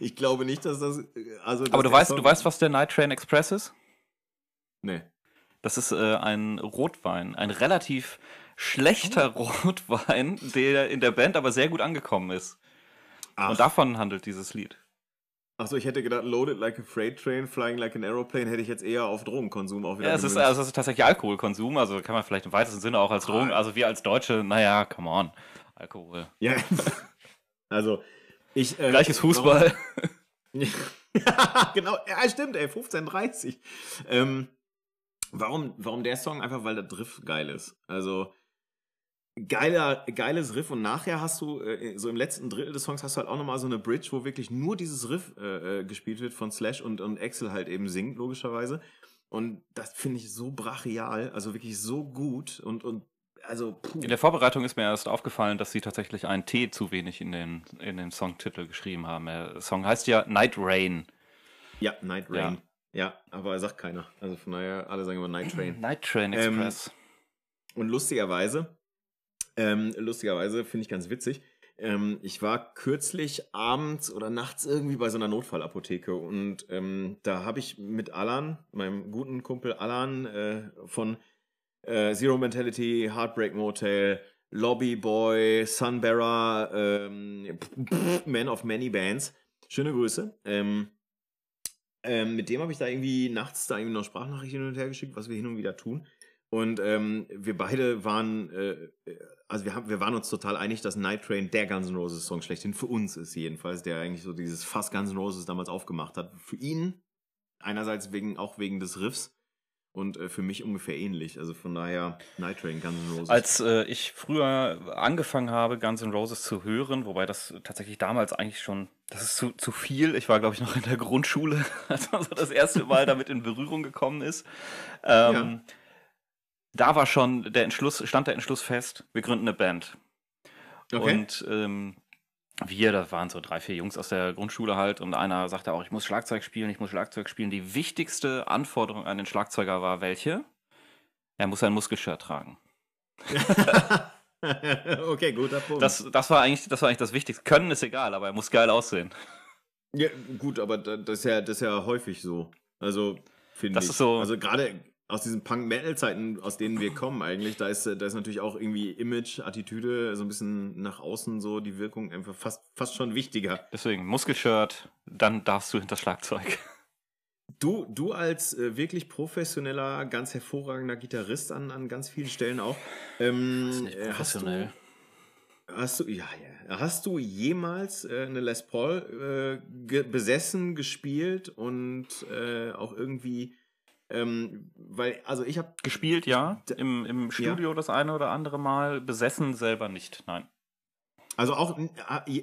ich glaube nicht, dass das. Also, dass Aber du weißt, Song- du weißt, was der Night Train Express ist? Nee. Das ist äh, ein Rotwein, ein relativ schlechter Oh. Rotwein, der in der Band aber sehr gut angekommen ist. Ach, Und davon handelt dieses Lied. Achso, ich hätte gedacht, loaded like a freight train, flying like an aeroplane, hätte ich jetzt eher auf Drogenkonsum auch wieder. Ja, es ist, also es ist tatsächlich Alkoholkonsum, also kann man vielleicht im weitesten Sinne auch als Drogen, also wir als Deutsche, naja, come on, Alkohol. ja. also, ich. Äh, Gleiches Fußball. ja, genau, ja, stimmt, ey, 15:30. Ähm, warum, warum der Song? Einfach, weil der Drift geil ist. Also, geiler, geiles Riff und nachher hast du, äh, so im letzten Drittel des Songs hast du halt auch nochmal so eine Bridge, wo wirklich nur dieses Riff äh, äh, gespielt wird von Slash und, und Axel halt eben singt, logischerweise. Und das finde ich so brachial, also wirklich so gut und, und also, puh. In der Vorbereitung ist mir erst aufgefallen, dass sie tatsächlich ein T zu wenig in den, in den Songtitel geschrieben haben. Der Song heißt ja Night Rain. Ja, Night Rain. Ja. Aber sagt keiner. Also von daher, alle sagen immer Night Train. Night Train Ähm, Express. Und lustigerweise, ähm, lustigerweise finde ich ganz witzig. Ähm, ich war kürzlich abends oder nachts irgendwie bei so einer Notfallapotheke und ähm, da habe ich mit Alan, meinem guten Kumpel Alan äh, von äh, Zero Mentality, Heartbreak Motel, Lobby Boy, Sunbearer, ähm, Man of Many Bands. Schöne Grüße. Ähm, ähm, mit dem habe ich da irgendwie nachts da irgendwie noch Sprachnachrichten hin und her geschickt, was wir hin und wieder tun. Und ähm, wir beide waren, äh, also wir, haben, wir waren uns total einig, dass Night Train der Guns N' Roses Song schlechthin für uns ist jedenfalls, der eigentlich so dieses Fass Guns N' Roses damals aufgemacht hat. Für ihn einerseits wegen auch wegen des Riffs und äh, für mich ungefähr ähnlich. Also von daher Night Train Guns N' Roses. Als äh, ich früher angefangen habe, Guns N' Roses zu hören, wobei das tatsächlich damals eigentlich schon, das ist zu, zu viel. Ich war, glaube ich, noch in der Grundschule, als man so das erste Mal damit in Berührung gekommen ist. Ähm, Da war schon der Entschluss, stand der Entschluss fest, wir gründen eine Band. okay. Und ähm, wir, da waren so drei, vier Jungs aus der Grundschule halt und einer sagte auch, ich muss Schlagzeug spielen, ich muss Schlagzeug spielen. Die wichtigste Anforderung an den Schlagzeuger war welche? Er muss ein Muskelshirt tragen. okay, guter Punkt. Das, das, war eigentlich, das war eigentlich das Wichtigste. Können ist egal, aber er muss geil aussehen. ja, gut, aber da- das ist ja, das ist ja häufig so. Also finde Das ich. ist so- Also gerade aus diesen Punk-Metal-Zeiten, aus denen wir kommen eigentlich, da ist, äh, da ist natürlich auch irgendwie Image, Attitüde, so ein bisschen nach außen so die Wirkung einfach fast, fast schon wichtiger. Deswegen Muskelshirt, dann darfst du hinter Schlagzeug. Du, du als äh, wirklich professioneller, ganz hervorragender Gitarrist an, an ganz vielen Stellen auch. Ähm, äh, Professionell. Hast du, ja, ja. Hast du jemals äh, eine Les Paul äh, ge besessen, gespielt und äh, auch irgendwie, ähm, weil, also ich habe Gespielt, ja. Im, im Studio das eine oder andere Mal. Besessen selber nicht, nein. Also auch,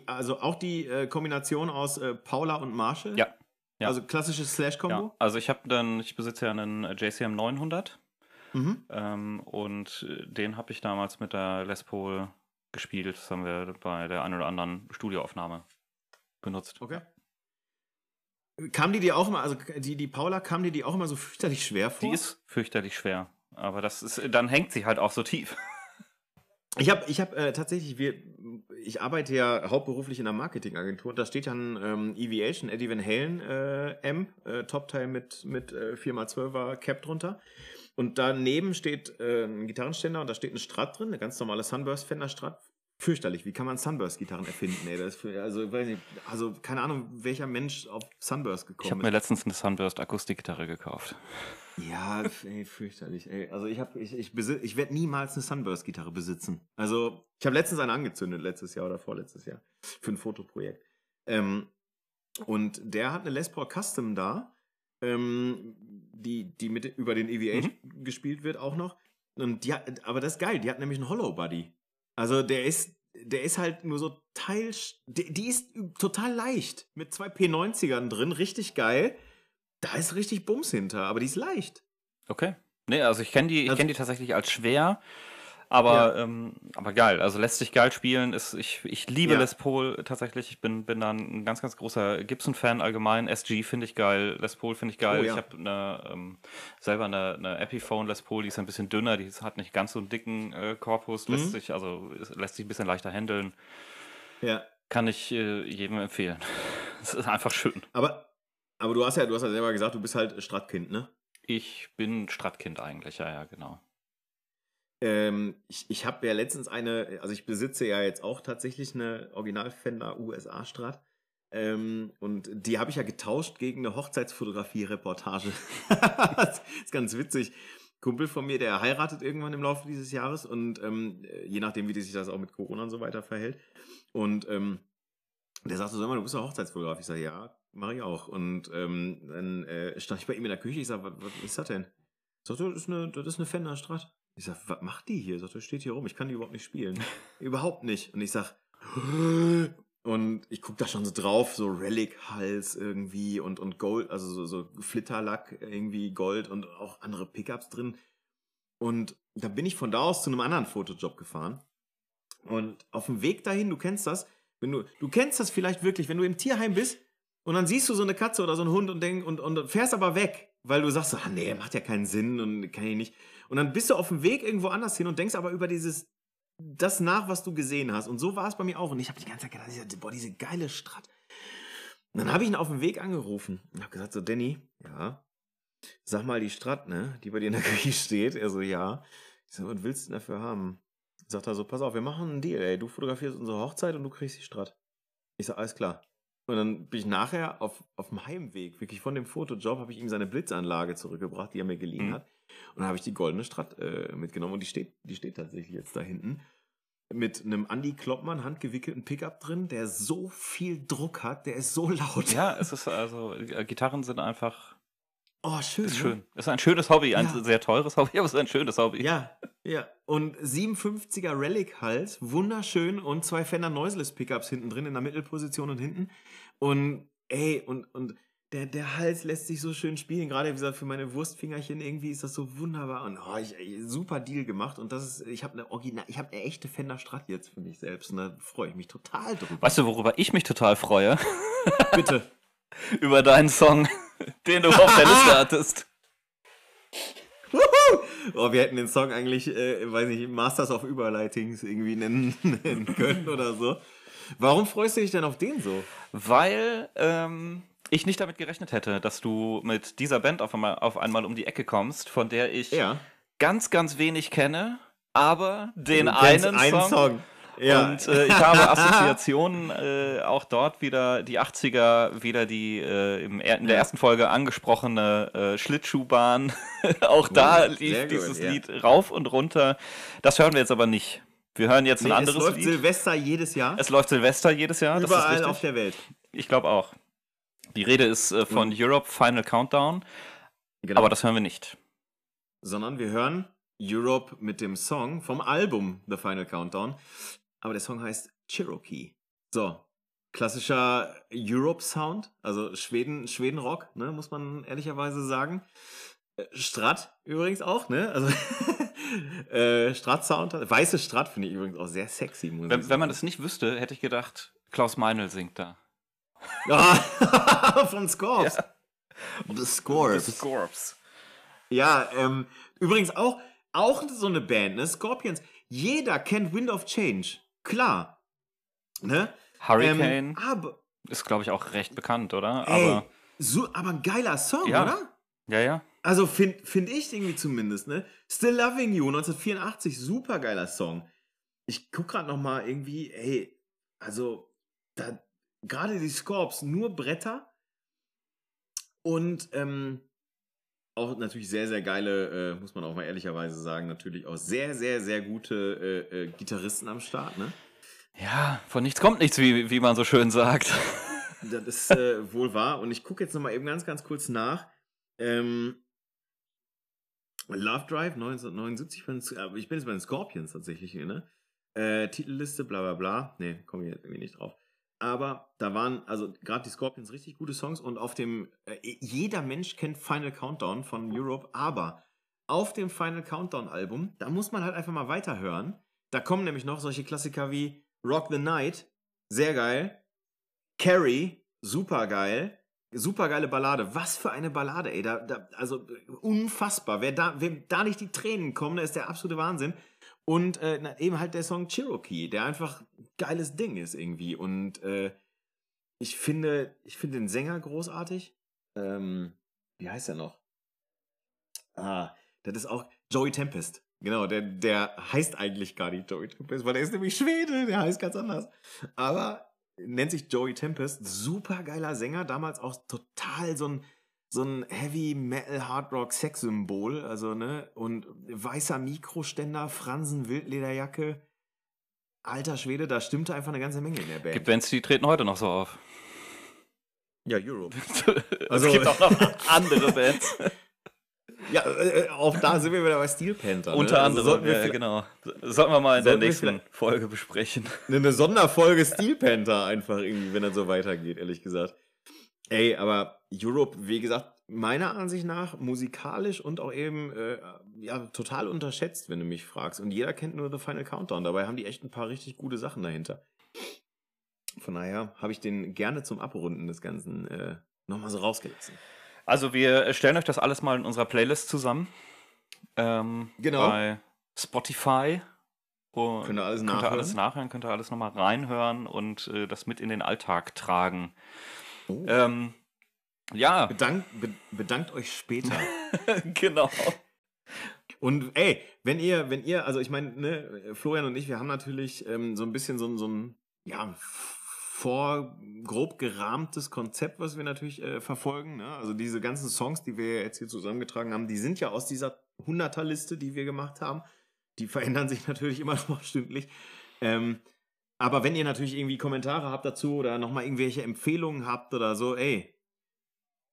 also auch die äh, Kombination aus äh, Paula und Marshall? Ja. ja. Also klassisches Slash-Kombo? Ja. Also ich habe dann, ich besitze ja einen JCM 900 Mhm. ähm, und äh, den habe ich damals mit der Les Paul gespielt. Das haben wir bei der einen oder anderen Studioaufnahme benutzt. Okay. Kam die dir auch immer, also die, die Paula, kam die dir auch immer so fürchterlich schwer vor? Die ist fürchterlich schwer. Aber das ist, dann hängt sie halt auch so tief. Ich habe ich hab, äh, tatsächlich, wir, ich arbeite ja hauptberuflich in einer Marketingagentur. Da steht ja ein ähm, EVH, ein Eddie Van Halen äh, Amp, äh, Top-Teil mit, mit äh, 4x12er Cap drunter. Und daneben steht äh, ein Gitarrenständer und da steht ein Strat drin, eine ganz normale Sunburst Fender Strat. Fürchterlich, wie kann man Sunburst-Gitarren erfinden? Ey? Ist für, also, nicht, also keine Ahnung, welcher Mensch auf Sunburst Ich habe gekommen mir ist. letztens eine Sunburst Akustikgitarre gekauft. Ja, ey, fürchterlich. Ey. Also ich habe, ich, ich, ich werde niemals eine Sunburst-Gitarre besitzen. Also ich habe letztens eine angezündet, letztes Jahr oder vorletztes Jahr, für ein Fotoprojekt. Ähm, und der hat eine Les Paul Custom da, ähm, die, die mit über den EVH gespielt wird auch noch. Und die hat, aber das ist geil, die hat nämlich einen Hollow Buddy. Also der ist, der ist halt nur so teil, die, die ist total leicht mit zwei P90ern drin, richtig geil. Da ist richtig Bums hinter, aber die ist leicht. Okay. Nee, also ich kenne die, ich Also- kenn die tatsächlich als schwer, aber, Ja. ähm, aber geil. Also lässt sich geil spielen. Ist, ich, ich liebe Ja. Les Paul tatsächlich. Ich bin, bin da ein ganz, ganz großer Gibson-Fan allgemein. SG finde ich geil, Les Paul finde ich geil. Oh, ja. Ich habe eine, ähm, selber eine, eine Epiphone Les Paul, die ist ein bisschen dünner, die ist- hat nicht ganz so einen dicken äh, Korpus, lässt Mhm. sich, also es lässt sich ein bisschen leichter handeln. Ja. Kann ich äh, jedem empfehlen. Es ist einfach schön. Aber, aber du hast ja, du hast ja selber gesagt, du bist halt Stadtkind, ne? Ich bin Stadtkind eigentlich, ja, ja, genau. Ähm, ich ich habe ja letztens eine, also ich besitze ja jetzt auch tatsächlich eine Original Fender USA Strat. Ähm, und die habe ich ja getauscht gegen eine Hochzeitsfotografie-Reportage. das ist ganz witzig. Kumpel von mir, der heiratet irgendwann im Laufe dieses Jahres und ähm, je nachdem, wie sich das auch mit Corona und so weiter verhält. Und ähm, der sagte so, sag mal, du bist ja Hochzeitsfotograf. Ich sage, ja, mache ich auch. Und ähm, dann äh, stand ich bei ihm in der Küche. Ich sage, was, was ist das denn? Sagt das ist eine, das ist eine Fender Strat. Ich sag, was macht die hier? Sagt er, steht hier rum, ich kann die überhaupt nicht spielen. überhaupt nicht. Und ich sag, und ich guck da schon so drauf, so Relic-Hals irgendwie und, und Gold, also so, so Flitterlack irgendwie Gold und auch andere Pickups drin. Und da bin ich von da aus zu einem anderen Fotojob gefahren. Und auf dem Weg dahin, du kennst das, wenn du, du kennst das vielleicht wirklich, wenn du im Tierheim bist und dann siehst du so eine Katze oder so einen Hund und, denk, und, und fährst aber weg, weil du sagst so, ah nee, macht ja keinen Sinn und kann ich nicht. Und dann bist du auf dem Weg irgendwo anders hin und denkst aber über dieses, das nach, was du gesehen hast. Und so war es bei mir auch. Und ich habe die ganze Zeit gedacht, boah, diese geile Strat. Und dann habe ich ihn auf dem Weg angerufen und habe gesagt, so, Danny, ja, sag mal die Strat, ne, die bei dir in der Küche steht. Er so, ja. Ich so, was willst du denn dafür haben? Sagt er so, pass auf, wir machen einen Deal, ey. Du fotografierst unsere Hochzeit und du kriegst die Strat. Ich sag, alles klar. Und dann bin ich nachher auf, auf dem Heimweg, wirklich von dem Fotojob, habe ich ihm seine Blitzanlage zurückgebracht, die er mir geliehen Mhm. hat. Und dann habe ich die goldene Strat äh, mitgenommen und die steht, die steht tatsächlich jetzt da hinten. Mit einem Andy Kloppmann handgewickelten Pickup drin, der so viel Druck hat, der ist so laut. Ja, es ist also, äh, Gitarren sind einfach, Oh, schön. ist ne? schön. Ist ein schönes Hobby, ein Ja. sehr teures Hobby, aber es ist ein schönes Hobby. Ja, ja. Und 57er Relic-Hals, wunderschön und zwei Fender Noiseless Pickups hinten drin in der Mittelposition und hinten. Und ey, und, und der, der Hals lässt sich so schön spielen. Gerade wie gesagt, für meine Wurstfingerchen irgendwie ist das so wunderbar. Und oh, ich, super Deal gemacht. Und das ist, ich habe eine Original, ich habe eine echte Fender Strat jetzt für mich selbst. Und da freue ich mich total drüber. Weißt du, worüber ich mich total freue? Bitte. Über deinen Song, den du auf der Liste hattest. Oh, wir hätten den Song eigentlich, äh, weiß nicht, Masters of Überleitings irgendwie nennen, nennen können oder so. Warum freust du dich denn auf den so? Weil ähm, ich nicht damit gerechnet hätte, dass du mit dieser Band auf einmal, auf einmal um die Ecke kommst, von der ich Ja. ganz, ganz wenig kenne, aber den einen, einen Song. Song. Ja. Und äh, ich habe Assoziationen äh, auch dort wieder die 80er, wieder die äh, im, in der ersten Folge angesprochene äh, Schlittschuhbahn. auch da Oh, lief sehr gut, dieses ja. Lied rauf und runter. Das hören wir jetzt aber nicht. Wir hören jetzt ein Nee, es anderes läuft Lied. Silvester jedes Jahr. es läuft Silvester jedes Jahr. das ist überall auf der Welt. Ich glaube auch. Die Rede ist äh, von Europe Final Countdown, Genau. aber das hören wir nicht. Sondern wir hören Europe mit dem Song vom Album The Final Countdown. Aber der Song heißt Cherokee. So, klassischer Europe-Sound, also Schweden, Schweden-Rock, ne, muss man ehrlicherweise sagen. Äh, Strat übrigens auch, ne? Also äh, Strat-Sound, weiße Strat finde ich übrigens auch sehr sexy. Muss Wenn, wenn man das nicht wüsste, hätte ich gedacht, Klaus Meinl singt da. Ah, von Scorps. The Scorps. Scorps. Ja, ähm, übrigens auch, auch so eine Band, ne? Scorpions. Jeder kennt Wind of Change. Klar. Ne? Hurricane Ähm, aber, ist, glaube ich, auch recht bekannt, oder? ey, Aber so, aber ein geiler Song, Ja. oder? ja, ja. Also finde find ich irgendwie zumindest, ne? Still Loving You, 1984, super geiler Song. Ich guck gerade noch mal irgendwie, ey, also, da, gerade die Scorps, nur Bretter und, ähm, auch natürlich sehr, sehr geile, äh, muss man auch mal ehrlicherweise sagen, natürlich auch sehr, sehr, sehr gute äh, äh, Gitarristen am Start, ne? Ja, von nichts kommt nichts, wie, wie man so schön sagt. Das ist äh, wohl wahr. Und ich gucke jetzt noch mal eben ganz, ganz kurz nach. Ähm, Love Drive 1979, von, aber ich bin jetzt bei den Scorpions tatsächlich ne? Äh, Titelliste, bla bla bla. Ne, komme ich jetzt irgendwie nicht drauf. Aber da waren, also gerade die Scorpions richtig gute Songs und auf dem, äh, jeder Mensch kennt Final Countdown von Europe, aber auf dem Final Countdown Album, da muss man halt einfach mal weiterhören. Da kommen nämlich noch solche Klassiker wie Rock the Night, sehr geil. Carrie, super geil. Super geile Ballade. Was für eine Ballade, ey. Da, da, also äh, unfassbar. Wer da, wem da nicht die Tränen kommen, der ist der absolute Wahnsinn. Und äh, na, eben halt der Song Cherokee, der einfach ein geiles Ding ist irgendwie. Und äh, ich finde, ich finde den Sänger großartig. Ähm, wie heißt er noch? Ah, das ist auch Joey Tempest. Genau, der, der heißt eigentlich gar nicht Joey Tempest, weil der ist nämlich Schwede, der heißt ganz anders. Aber nennt sich Joey Tempest, super geiler Sänger, damals auch total so ein, so ein Heavy Metal Hard Rock Sexsymbol, also ne, und weißer Mikroständer, Fransen, Wildlederjacke. Alter Schwede, da stimmte einfach eine ganze Menge in der Band. Gibt Bands, die treten heute noch so auf. ja, Europe. Also, Also- es gibt auch noch andere Bands. Ja, äh, auch da sind wir wieder bei Steel Panther. ne? Unter Also anderem, sollten wir ja, genau. Sollten wir mal in der nächsten Folge besprechen. eine Sonderfolge Steel Panther einfach irgendwie, wenn das so weitergeht, ehrlich gesagt. Ey, aber Europe, wie gesagt, meiner Ansicht nach musikalisch und auch eben äh, ja total unterschätzt, wenn du mich fragst. Und jeder kennt nur The Final Countdown. Dabei haben die echt ein paar richtig gute Sachen dahinter. Von daher habe ich den gerne zum Abrunden des Ganzen äh, nochmal so rausgelassen. Also wir stellen euch das alles mal in unserer Playlist zusammen. Ähm, Genau. Bei Spotify. Und Könnt ihr alles könnt ihr nachhören? alles nachhören, könnt ihr alles nochmal reinhören und äh, das mit in den Alltag tragen. Oh. Ähm, ja, Bedankt, be bedankt euch später. genau. Und ey, wenn ihr, wenn ihr, also ich meine, ne, Florian und ich, wir haben natürlich ähm, so ein bisschen so, ein- so ein, ja, vor grob gerahmtes Konzept, was wir natürlich äh, verfolgen. Ne? Also diese ganzen Songs, die wir jetzt hier zusammengetragen haben, die sind ja aus dieser 100er-Liste, die wir gemacht haben. Die verändern sich natürlich immer noch stündlich. Ähm, aber wenn ihr natürlich irgendwie Kommentare habt dazu oder nochmal irgendwelche Empfehlungen habt oder so, ey,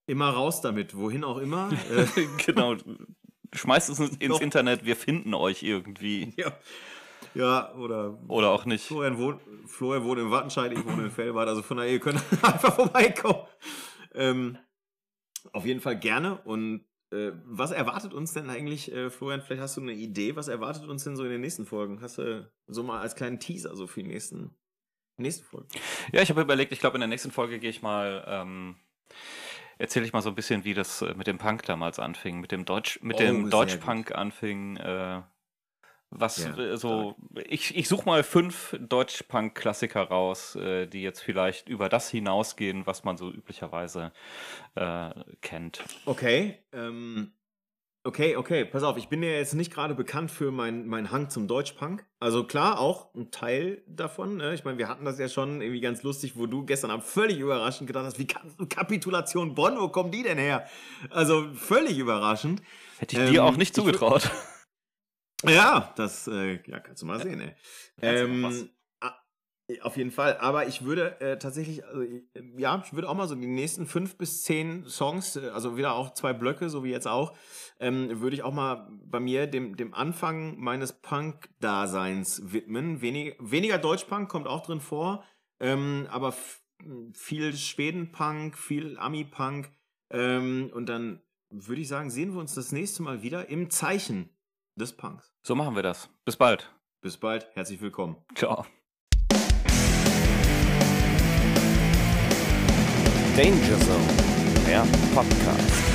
immer raus damit, wohin auch immer. äh, genau. Schmeißt es ins Noch- Internet, wir finden euch irgendwie. ja. ja, oder Oder auch nicht. Florian wohnt, Florian wohnt in Wattenscheid, ich wohne in Fellbad, also von daher, ihr könnt einfach vorbeikommen. Ähm, auf jeden Fall gerne. Und äh, was erwartet uns denn eigentlich, äh, Florian, vielleicht hast du eine Idee, was erwartet uns denn so in den nächsten Folgen? Hast du so mal als kleinen Teaser so für die nächsten, nächste Folge? Ja, ich habe überlegt, ich glaube, in der nächsten Folge gehe ich mal, ähm, erzähle ich mal so ein bisschen, wie das äh, mit dem Punk damals anfing, mit dem Deutsch, mit Oh, dem Deutschpunk anfing, äh, Was Ja, so, ich, ich suche mal fünf Deutsch-Punk-Klassiker raus, äh, die jetzt vielleicht über das hinausgehen, was man so üblicherweise äh, kennt. Okay, ähm, okay, okay, pass auf, ich bin ja jetzt nicht gerade bekannt für meinen mein Hang zum Deutschpunk. Also klar, auch ein Teil davon. Ne? Ich meine, wir hatten das ja schon irgendwie ganz lustig, wo du gestern Abend völlig überraschend gedacht hast, wie du Kapitulation Bonn, wo kommen die denn her? Also völlig überraschend. Hätte ich dir Ähm, auch nicht zugetraut. Ja, das äh, ja, kannst du mal sehen, ey. Ähm, auf jeden Fall, aber ich würde äh, tatsächlich, also, ich- ja, ich würde auch mal so die nächsten fünf bis zehn Songs, äh, also wieder auch zwei Blöcke, so wie jetzt auch, ähm, würde ich auch mal bei mir dem, dem Anfang meines Punk-Daseins widmen. Wenig, weniger Deutschpunk kommt auch drin vor, ähm, aber viel Schweden-Punk, viel Ami-Punk ähm, und dann würde ich sagen, sehen wir uns das nächste Mal wieder im Zeichen des Punks. So machen wir das. Bis bald. Bis bald, herzlich willkommen. Ciao. Danger Zone, der Podcast.